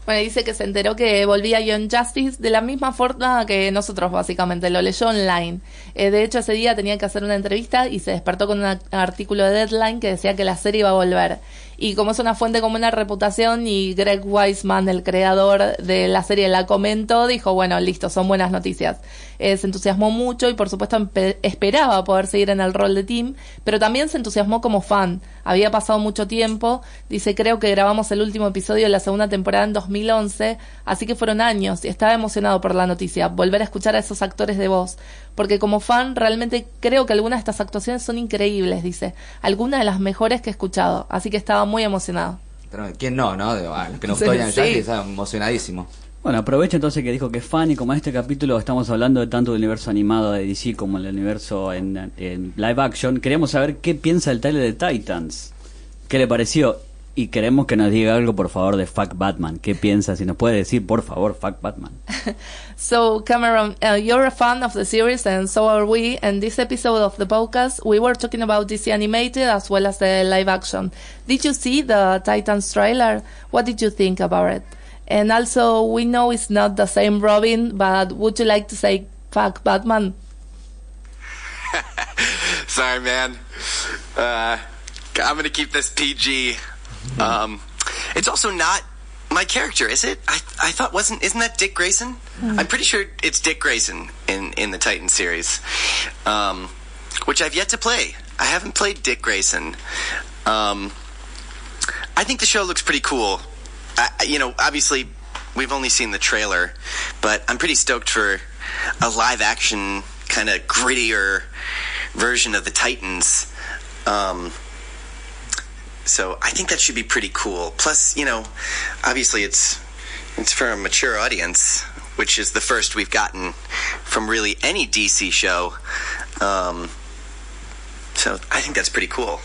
Bueno, dice que se enteró que volvía Young Justice de la misma forma que nosotros, básicamente. Lo leyó online. Eh, de hecho, ese día tenía que hacer una entrevista y se despertó con un artículo de Deadline que decía que la serie iba a volver. Y como es una fuente con buena reputación y Greg Weisman, el creador de la serie, la comentó, dijo, bueno, listo, son buenas noticias. Eh, se entusiasmó mucho y por supuesto esperaba poder seguir en el rol de Tim, pero también se entusiasmó como fan. Había pasado mucho tiempo, dice, creo que grabamos el último episodio de la segunda temporada en 2011, así que fueron años y estaba emocionado por la noticia, volver a escuchar a esos actores de voz, porque como fan realmente creo que algunas de estas actuaciones son increíbles, dice, algunas de las mejores que he escuchado, así que estaba muy emocionado.
Pero, ¿Quién no, no? De- ah, los que nos
Sí,
gustó
sí.
Está emocionadísimo.
Bueno, aprovecho entonces que dijo que es fan y como en este capítulo estamos hablando de tanto del universo animado de DC como el universo en, en live action, queremos saber qué piensa el trailer de Titans. ¿Qué le pareció? Y queremos que nos diga algo, por favor, de Fuck Batman. ¿Qué piensa? Si nos puede decir, por favor, Fuck Batman.
So, Cameron, uh, you're a fan of the series, and so are we. And this episode of the podcast, we were talking about DC animated as well as the live action. Did you see the Titans trailer? What did you think about it? And also, we know it's not the same Robin, but would you like to say fuck Batman?
Sorry, man. Uh, I'm gonna keep this PG. Um, it's also not my character, is it? I I thought wasn't isn't that Dick Grayson? I'm pretty sure it's Dick Grayson in in the Titan series, um, which I've yet to play. I haven't played Dick Grayson. Um, I think the show looks pretty cool. I, I- you know, obviously, we've only seen the trailer, but I'm pretty stoked for a live action, kind of grittier version of the Titans. Um, so I think that should be pretty cool. Plus, you know, obviously it's it's for a mature audience, which is the first we've gotten from really any DC show. Um, so I think that's pretty cool.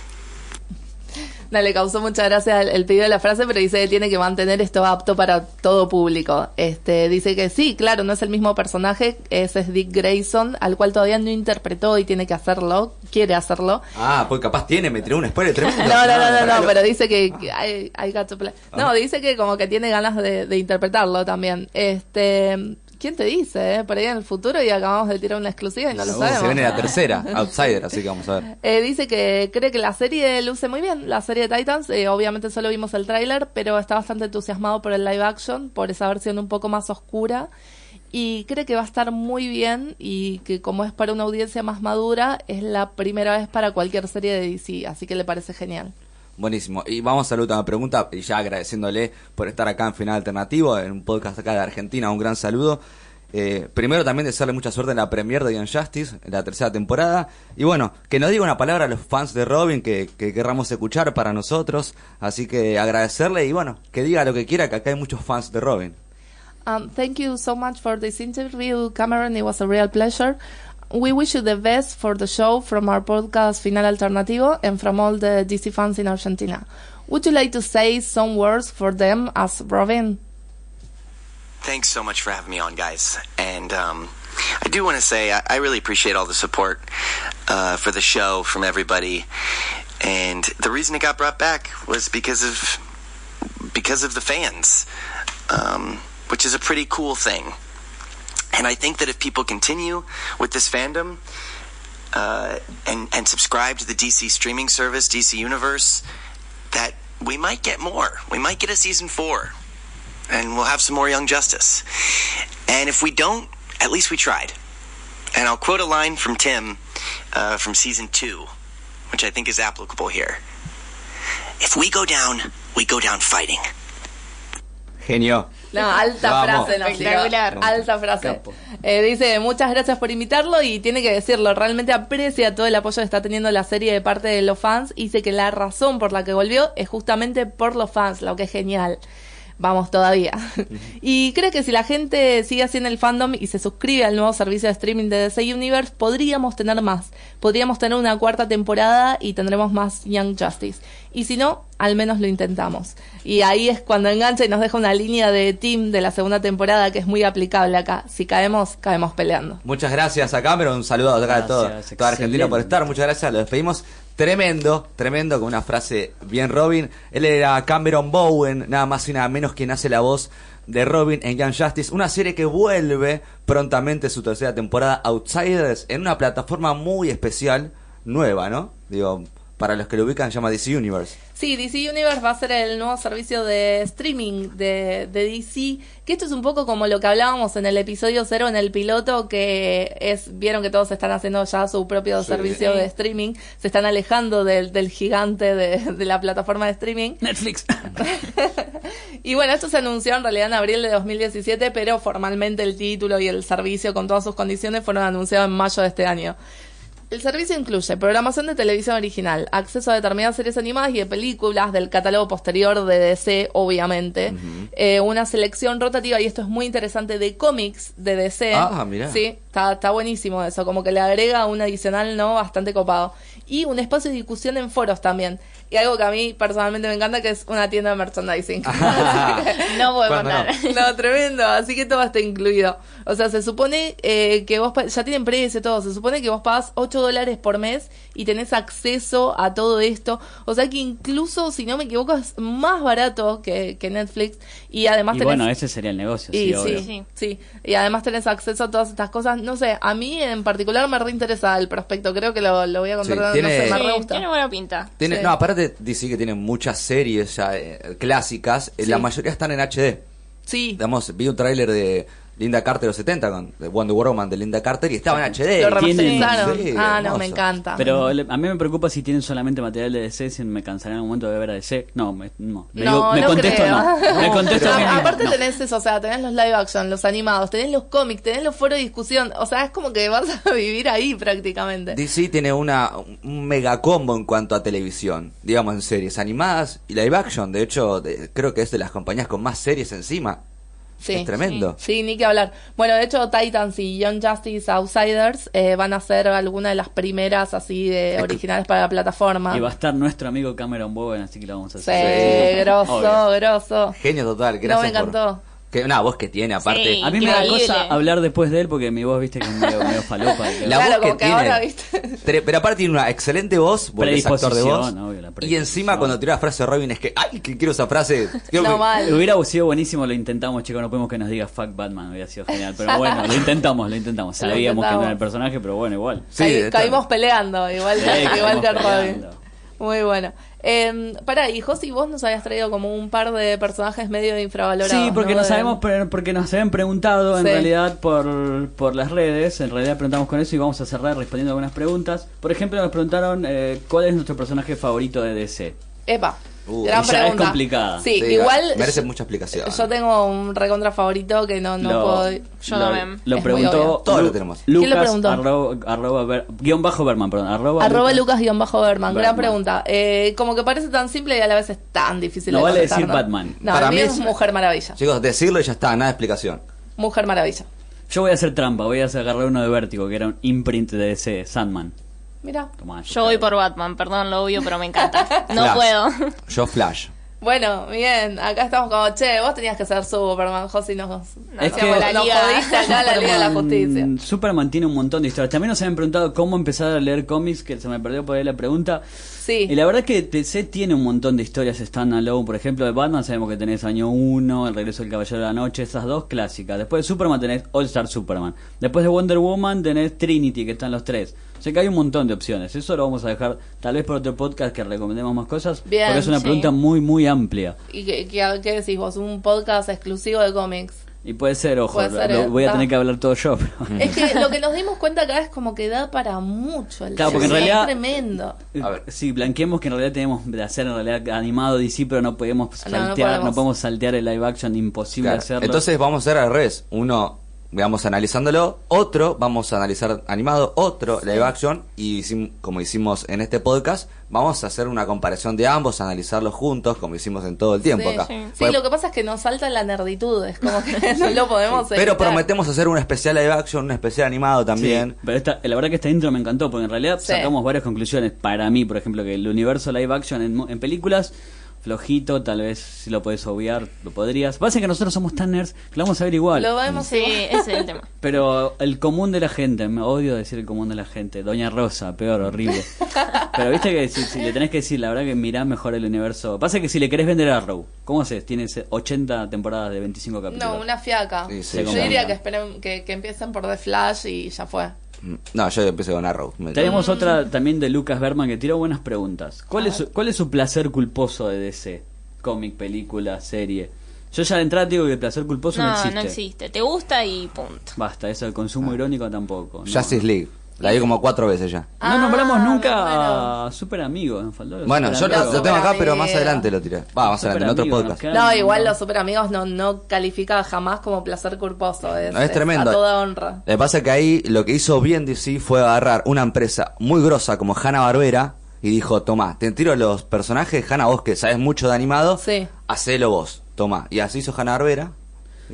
No, le causó mucha gracia el, el pedido de la frase, pero dice que tiene que mantener esto apto para todo público. Este, dice que sí, claro, no es el mismo personaje, ese es Dick Grayson, al cual todavía no interpretó y tiene que hacerlo, quiere hacerlo.
Ah, pues capaz tiene, me tiró un spoiler tremendo.
No, no, no, no, no,
no,
pero dice que, got to play. No,
Ah.
dice que como que tiene ganas de, de interpretarlo también. Este, ¿quién te dice? Eh? Por ahí en el futuro y acabamos de tirar una exclusiva y no lo
Uh,
sabemos.
se viene la tercera, Outsider, así que vamos a ver.
Eh, dice que cree que la serie luce muy bien, la serie de Titans. eh, obviamente solo vimos el tráiler, pero está bastante entusiasmado por el live action, por esa versión un poco más oscura. Y cree que va a estar muy bien y que como es para una audiencia más madura, es la primera vez para cualquier serie de DC, así que le parece genial.
Buenísimo. Y vamos a la última pregunta, y ya agradeciéndole por estar acá en Final Alternativo, en un podcast acá de Argentina, un gran saludo. Eh, primero también desearle mucha suerte en la premiere de Young Justice, en la tercera temporada. Y bueno, que nos diga una palabra a los fans de Robin que, que querramos escuchar para nosotros. Así que agradecerle y bueno, que diga lo que quiera, que acá hay muchos fans de Robin.
Um, thank you so much for this interview, Cameron. It was a real pleasure. We wish you the best for the show from our podcast Final Alternativo and from all the DC fans in Argentina. Would you like to say some words for them as Robin?
Thanks so much for having me on, guys. And um, I do want to say I, I really appreciate all the support uh, for the show from everybody. And the reason it got brought back was because of because of the fans, um, which is a pretty cool thing. And I think that if people continue with this fandom uh, and and subscribe to the DC streaming service, DC Universe, that we might get more. We might get a season four and we'll have some more Young Justice. And if we don't, at least we tried. And I'll quote a line from Tim uh, from season two, which I think is applicable here. If we go down, we go down fighting.
Genio.
No, alta
Vamos.
frase.
Espectacular.
Alta frase. Eh, dice, muchas gracias por invitarlo y tiene que decirlo, realmente aprecia todo el apoyo que está teniendo la serie de parte de los fans y dice que la razón por la que volvió es justamente por los fans, lo que es genial. Vamos todavía. y cree que si la gente sigue haciendo el fandom y se suscribe al nuevo servicio de streaming de DC Universe, podríamos tener más. Podríamos tener una cuarta temporada y tendremos más Young Justice. Y si no, al menos lo intentamos. Y ahí es cuando engancha y nos deja una línea de team de la segunda temporada que es muy aplicable acá. Si caemos, caemos peleando.
Muchas gracias a Cameron, un saludo acá a todo-
Gracias,
toda Argentina por estar. Muchas gracias, lo despedimos. Tremendo, tremendo, con una frase bien Robin. Él era Cameron Bowen, nada más y nada menos quien hace la voz de Robin en Young Justice, una serie que vuelve prontamente su tercera temporada Outsiders en una plataforma muy especial, nueva, ¿no? Digo, para los que lo ubican, se llama DC Universe.
Sí, DC Universe va a ser el nuevo servicio de streaming de, de DC, que esto es un poco como lo que hablábamos en el episodio cero, en el piloto, que es, vieron que todos están haciendo ya su propio
Sí.
servicio
Sí.
de streaming, se están alejando del, del gigante de, de la plataforma de streaming.
Netflix.
Y bueno, esto se anunció en realidad en abril de 2017, pero formalmente el título y el servicio con todas sus condiciones fueron anunciados en mayo de este año. El servicio incluye programación de televisión original, acceso a determinadas series animadas y de películas del catálogo posterior de DC, obviamente, eh, una selección rotativa, y esto es muy interesante, de cómics de DC.
Ah, mirá.
Sí, está, está buenísimo eso, como que le agrega un adicional, ¿no? Bastante copado. Y un espacio de discusión en foros también. Y algo que a mí personalmente me encanta, que es una tienda de merchandising.
No puedo contar.
No, tremendo, así que todo está incluido. O sea, se supone eh, que vos, ya tienen precio y todo, se supone que vos pagás 8 dólares por mes y tenés acceso a todo esto. O sea que incluso, si no me equivoco, es más barato que, que Netflix y además
y
tenés...
bueno, ese sería el negocio,
y
sí, obvio.
sí,
Sí.
sí, y además tenés acceso a todas estas cosas. No sé, a mí en particular me reinteresa el prospecto, creo que lo, lo voy a contar,
Sí,
no
tiene-
sé, me
Sí,
re gusta.
tiene buena pinta.
Tiene,
Sí.
No, aparte DC que tiene muchas series ya eh, clásicas, eh,
Sí.
la mayoría están en HD.
Sí,
Digamos, vi un tráiler de Linda Carter de los 70 con de Wonder Woman de Linda Carter y estaba en HD.
lo remasterizaron.
Sí,
ah, no, me encanta.
Pero a mí me preocupa si tienen solamente material de DC, si me cansaré en un momento de ver a DC. No, me, no. Me,
No,
digo- me
no
contesto
creo.
no. Me contesto
a
mismo,
aparte
no.
tenés eso, o sea, tenés los live action, los animados, tenés los cómics, tenés los foros de discusión, o sea, es como que vas a vivir ahí prácticamente.
DC tiene una, un mega combo en cuanto a televisión, digamos en series animadas y live action. De hecho, de- creo que es de las compañías con más series encima.
Sí,
es tremendo.
Sí, ni que hablar. Bueno, de hecho, Titans y Young Justice Outsiders eh, van a ser alguna de las primeras así de originales para la plataforma.
Y va a estar nuestro amigo Cameron Bowen, así que lo vamos a
Sí,
hacer.
grosso,
Obvio.
grosso.
Genio total, gracias.
No me
por-
encantó.
Que, una voz que tiene, aparte.
Sí.
A mí me da cosa hablar después de él porque mi voz, viste, que es medio, medio falopa. y que-
La
Claro,
voz que
como que
tiene.
ahora, ¿viste?
Pero aparte tiene una excelente voz, porque es actor de voz.
Predisposición, obvio, la
y encima cuando tiró la frase de Robin es que, ay, que quiero esa frase. Creo
No,
que-
mal.
Hubiera sido buenísimo, lo intentamos, chicos, no podemos que nos diga fuck Batman, hubiera sido genial. Pero bueno, lo intentamos, lo intentamos. Sabíamos que no era el personaje, pero bueno, igual.
Sí,
Caí-
está-
caímos peleando, igual,
Sí,
igual que Robin. Muy bueno. Eh, pará, y Josi, vos nos habías traído como un par de personajes medio infravalorados.
Sí, porque
¿no?
nos
De-
sabemos, porque nos habían preguntado en
Sí.
realidad por, por las redes, en realidad preguntamos con eso y vamos a cerrar respondiendo algunas preguntas. Por ejemplo, nos preguntaron eh, cuál es nuestro personaje favorito de DC.
Epa,
Uh,
gran
y ya es
pregunta.
complicada.
Sí,
Sí,
igual.
merece
yo-
mucha explicación.
Yo tengo un recontra favorito que no, no
Lo-
puedo.
Yo
lo. Lo preguntó.
Todos lo tenemos.
¿Quién lo
Lucas,
preguntó?
arroba, arroba Ber- guion bajo Berman, perdón. Arroba,
Arroba
Lucas-
Lucas-Berman, gran
Berman.
pregunta. Eh, como que parece tan simple y a la vez es tan difícil
No
de
vale
contestar,
decir
¿no?
Batman.
No,
Para mí es-
Mujer Maravilla.
Chicos, decirlo y ya está, nada de explicación.
Mujer Maravilla.
Yo voy a hacer trampa, voy a agarrar uno de Vértigo, que era un imprint de DC, Sandman.
Mira.
Tomá,
Yo voy por Batman, perdón lo obvio, pero me encanta. No
Flash.
puedo.
Yo Flash.
Bueno, bien, acá estamos como, che, vos tenías que ser Superman, Josi, nos,
Es
nos-
que-
nos
la Liga-
jodiste acá la Liga de la Justicia.
Superman tiene un montón de historias. También nos habían preguntado cómo empezar a leer cómics, que se me perdió por ahí la pregunta.
Sí.
Y la verdad es que DC tiene un montón de historias standalone. Por ejemplo, de Batman sabemos que tenés Año 1, El Regreso del Caballero de la Noche, esas dos clásicas. Después de Superman tenés All Star Superman. Después de Wonder Woman tenés Trinity, que están los tres. O sea que hay un montón de opciones. Eso lo vamos a dejar tal vez por otro podcast que recomendemos más cosas.
Bien,
porque es una
sí.
pregunta muy, muy amplia.
¿Y qué, qué, qué decís vos? Un podcast exclusivo de cómics.
Y puede ser, ojo,
Puede ser,
lo
eh,
voy a tener que hablar todo yo. pero-
Es que lo que nos dimos cuenta acá es como que da para mucho el
Claro, porque en realidad-
es tremendo.
A ver.
Sí, blanqueemos que en realidad tenemos de hacer en realidad animado DC, pero no podemos
No, no
saltear, no
podemos.
podemos saltear el live action, imposible
Claro.
hacerlo.
Entonces vamos a hacer al revés. Uno vamos analizándolo, otro vamos a analizar animado, otro live action y como hicimos en este podcast, vamos a hacer una comparación de ambos, analizarlos juntos como hicimos en todo el tiempo
Sí.
acá.
Sí,
Fue-
lo que pasa es que nos salta la nerditud, es como que no lo podemos
pero prometemos hacer un especial live action, un especial animado también.
Sí, pero esta, la verdad que esta intro me encantó, porque en realidad
Sí.
sacamos varias conclusiones. Para mí, por ejemplo, que el universo live action en, mo- en películas, flojito, tal vez si lo puedes obviar, lo podrías. Pasa que nosotros somos tan nerds que lo vamos a ver igual.
Lo vemos
Sí,
igual.
ese es el tema.
Pero el común de la gente, me odio decir el común de la gente. Doña Rosa, peor, horrible. Pero viste que si, si le tenés que decir, la verdad que mirá mejor el universo. Pasa que si le querés vender a Arrow, ¿cómo haces? Tienes 80 temporadas de 25 capítulos.
No, una fiaca.
Sí, sí,
Yo diría que esperen que, que empiecen por The Flash y ya fue.
Mm, No, yo empecé con Arrow.
Tenemos otra también de Lucas Berman que tiró buenas preguntas. ¿Cuál, es su, ¿Cuál es su placer culposo de DC? Cómic, película, serie. Yo ya de entrada digo que el placer culposo no,
No,
existe.
no existe. Te gusta y punto.
Basta, eso del consumo irónico tampoco. No,
Justice League. La vi como cuatro veces ya.
No
Ah,
nombramos nunca
muero.
a Super Amigos.
Bueno, yo
Super
lo,
Amigos.
lo tengo acá, pero más adelante lo tiré. Va, más
Super
adelante, en otro podcast.
No, igual
no.
los super amigos no, no califica jamás como placer culposo. Es,
No, es tremendo.
A toda honra.
Lo que pasa es que ahí lo que hizo bien DC fue agarrar una empresa muy grosa como Hanna Barbera y dijo, toma, te tiro los personajes, Hanna, vos que sabes mucho de animado,
Sí.
hacelo vos, toma. Y así hizo Hanna Barbera. y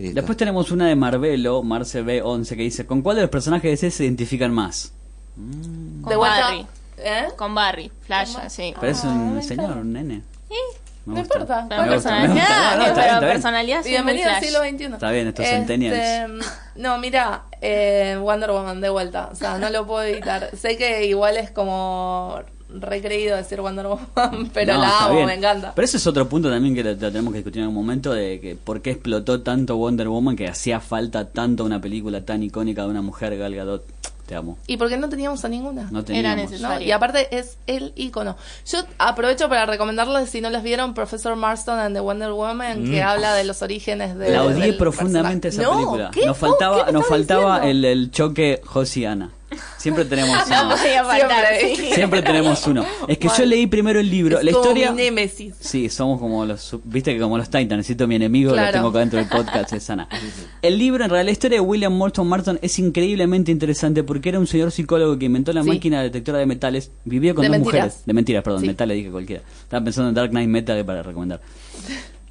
listo.
Después tenemos una de Marvelo, Marce B11, que dice: ¿Con cuál de los personajes de DC se identifican más?
Con
De vuelta.
Barry.
¿Eh?
Con Barry, Flash,
Con
sí.
Pero es
Ah,
un
me
señor, un nene.
Sí.
Me
No importa.
Pero personalidad.
No,
pero personalidad
Bienvenido al siglo. XXI.
Está bien, estos
Este,
centennials.
No, mira, eh, Wonder Woman de vuelta. O sea, no lo puedo evitar. sé que igual es como recreído decir Wonder Woman, pero
No,
la amo,
bien.
me encanta.
Pero ese es otro punto también que lo, lo tenemos que discutir en algún momento de que por qué explotó tanto Wonder Woman que hacía falta tanto una película tan icónica de una mujer Gal Gadot. Te amo.
¿Y por qué no teníamos a ninguna?
No
Era
teníamos.
necesario.
¿no? Y aparte es el icono. Yo aprovecho para recomendarles, si no les vieron, Professor Marston and the Wonder Woman, que habla de los orígenes de.
Mm. La odié profundamente
personaje.
esa
No,
película.
¿qué?
Nos faltaba,
¿Qué me
nos faltaba el, el choque Josie y Ana. Siempre tenemos
No
uno.
podía faltar,
Siempre.
sí.
Siempre tenemos uno. Es que yo leí primero el libro.
Es
la
como
historia.
mi némesis.
Sí, somos como los. Viste que como los Titans, necesito mi enemigo,
Claro.
lo tengo acá dentro del podcast, es sana. El libro, en realidad, la historia de William Morton Martin es increíblemente interesante porque era un señor psicólogo que inventó la
Sí.
máquina detectora de metales, vivía con
De
dos
mentiras.
mujeres. De mentiras, perdón,
Sí.
metales dije cualquiera. Estaba pensando en Dark Knight Metal para recomendar.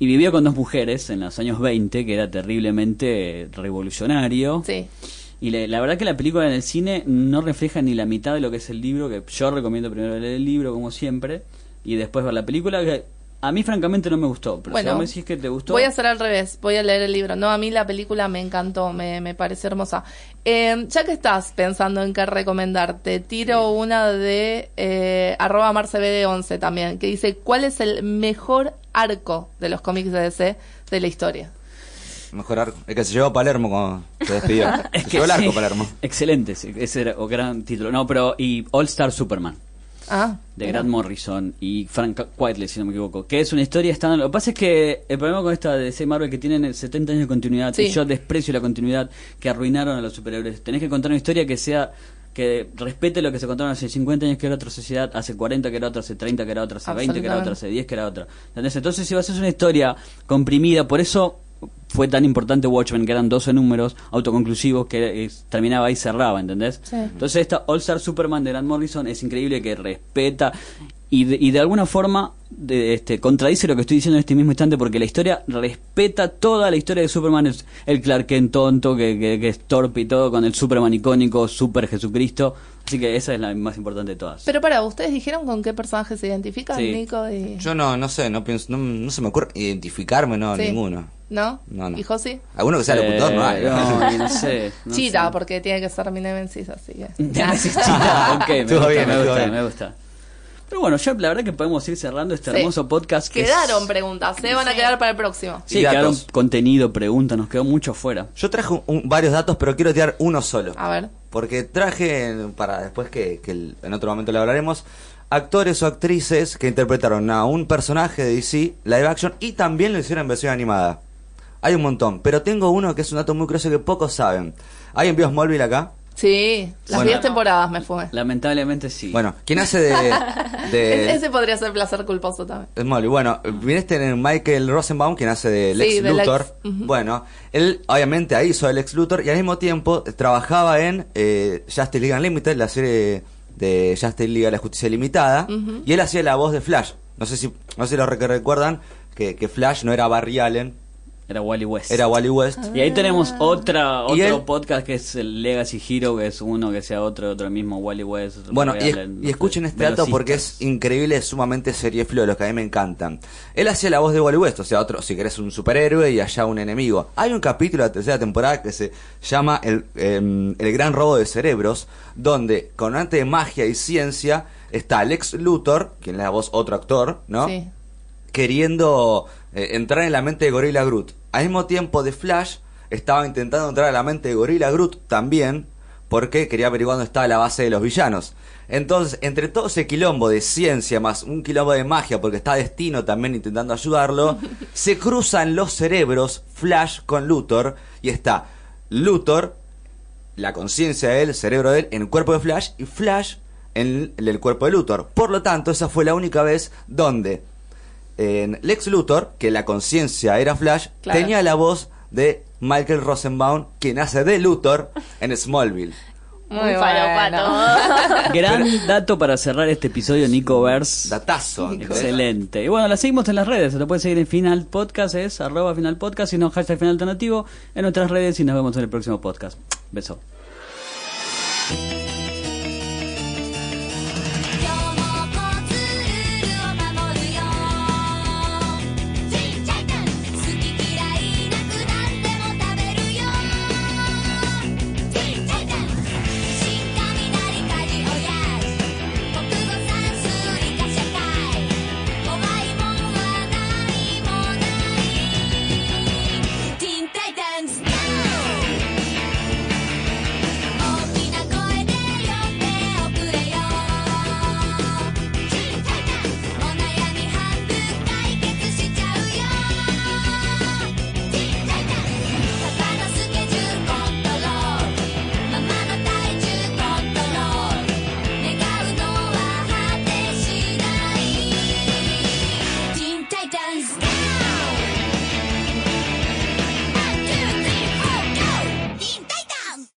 Y vivió con dos mujeres en los años 20, que era terriblemente revolucionario.
Sí.
Y le- la verdad que la película en el cine no refleja ni la mitad de lo que es el libro, que yo recomiendo primero leer el libro, como siempre, y después ver la película, que a mí francamente no me gustó, pero si
Bueno,
vos me decís que te gustó...
Voy a hacer al revés, voy a leer el libro. No, a mí la película me encantó, me, me parece hermosa. Eh, ya que estás pensando en qué recomendarte, tiro una de eh, arroba marcebd11 también, que dice, ¿cuál es el mejor arco de los cómics de DC de la historia?
Mejor arco. El que se llevó a Palermo cuando se despidió.
Es
se
que
llevó el arco
sí,
Palermo.
Excelente, sí, ese era un gran título. No, pero y All Star Superman.
Ah,
de. Grant Morrison y Frank Whiteley, si no me equivoco, que es una historia estándar. Lo que pasa es que el problema con esta de DC Marvel que tienen 70 años de continuidad,
Sí.
y yo desprecio la continuidad que arruinaron a los superhéroes. Tenés que contar una historia que sea que respete lo que se contaron hace 50 años que era otra sociedad, hace 40 que era otra, hace 30 que era otra, hace 20 que era otra, hace 10 que era otra. ¿Entendés? Entonces si vas a hacer una historia comprimida, por eso fue tan importante Watchmen, que eran 12 números autoconclusivos que eh, terminaba y cerraba, ¿entendés?
Sí.
Entonces esta All Star Superman de Grant Morrison es increíble que respeta y de, y de alguna forma de, este, contradice lo que estoy diciendo en este mismo instante porque la historia respeta toda la historia de Superman, es el Clark Kent tonto que, que, que es torpe y todo con el Superman icónico, Super Jesucristo. Así que esa es la más importante de todas.
Pero para, ¿ustedes dijeron con qué personaje se identifican,
Sí.
Nico? Y...
Yo no, no sé, no pienso, no, no se me ocurre identificarme, no,
Sí.
ninguno.
¿No?
No, no.
¿Y Josi?
Alguno que sea locutor, no hay.
Eh, no, no sé. no
Chita,
sé.
porque tiene que ser mi nemesis, así que...
Nemesis Chita, ok, me gusta,
bien,
me gusta,
bien.
me gusta. Pero bueno, ya la verdad que podemos ir cerrando este
Sí.
hermoso podcast. que es-
Quedaron preguntas, se van a quedar para el próximo.
Sí, quedaron contenido, preguntas, nos quedó mucho fuera.
Yo traje un- un- varios datos, pero quiero tirar uno solo.
A ver.
Porque traje, para después que, que el- en otro momento le hablaremos, actores o actrices que interpretaron a un personaje de DC live action y también lo hicieron en versión animada. Hay un montón, pero tengo uno que es un dato muy curioso que pocos saben. ¿Alguien vio Smallville acá?
Sí, las
Bueno.
10 temporadas me fue.
Lamentablemente sí.
Bueno, ¿quién hace de, de
Ese podría ser placer culposo también.
Smallville? Bueno, viene este en Michael Rosenbaum, quien hace de Lex
Sí, de Lex.
Luthor.
Ujú.
Bueno, él obviamente ahí hizo de Lex Luthor y al mismo tiempo trabajaba en eh, Justice League Unlimited, la serie de Justice League de la Justicia Limitada, y él hacía la voz de Flash. No sé si, no sé si lo rec- recuerdan que, que Flash no era Barry Allen,
Era Wally West.
era Wally West.
Y ahí tenemos otra
Y
otro
él-
podcast que es el Legacy Hero, que es uno que sea otro, otro mismo Wally West.
Bueno, y,
Allen,
escuchen este dato porque es increíble, es sumamente seriefilo de los que a mí me encantan. Él hacía la voz de Wally West, o sea, otro, si querés un superhéroe y allá un enemigo. Hay un capítulo de la tercera temporada que se llama El, em, el Gran Robo de Cerebros, donde con arte de magia y ciencia está Lex Luthor, quien es la voz otro actor, ¿no?
Sí.
queriendo eh, entrar en la mente de Gorilla Groot. Al mismo tiempo, The Flash estaba intentando entrar a la mente de Gorilla Groot también, porque quería averiguar dónde estaba la base de los villanos. Entonces, entre todo ese quilombo de ciencia más un quilombo de magia, porque está Destino también intentando ayudarlo, se cruzan los cerebros Flash con Luthor y está Luthor, la conciencia de él, el cerebro de él, en el cuerpo de Flash y Flash en el cuerpo de Luthor. Por lo tanto, esa fue la única vez donde en Lex Luthor, que la conciencia era Flash,
Claro.
tenía la voz de Michael Rosenbaum, quien hace de Luthor en Smallville.
Muy
Muy falopato.
Gran dato para cerrar este episodio Nico Verse.
Datazo.
Excelente. Y bueno, la seguimos en las redes. Se lo puede seguir en Final Podcast, es arroba Final Podcast, y no hashtag Final Alternativo en nuestras redes y nos vemos en el próximo podcast. Beso.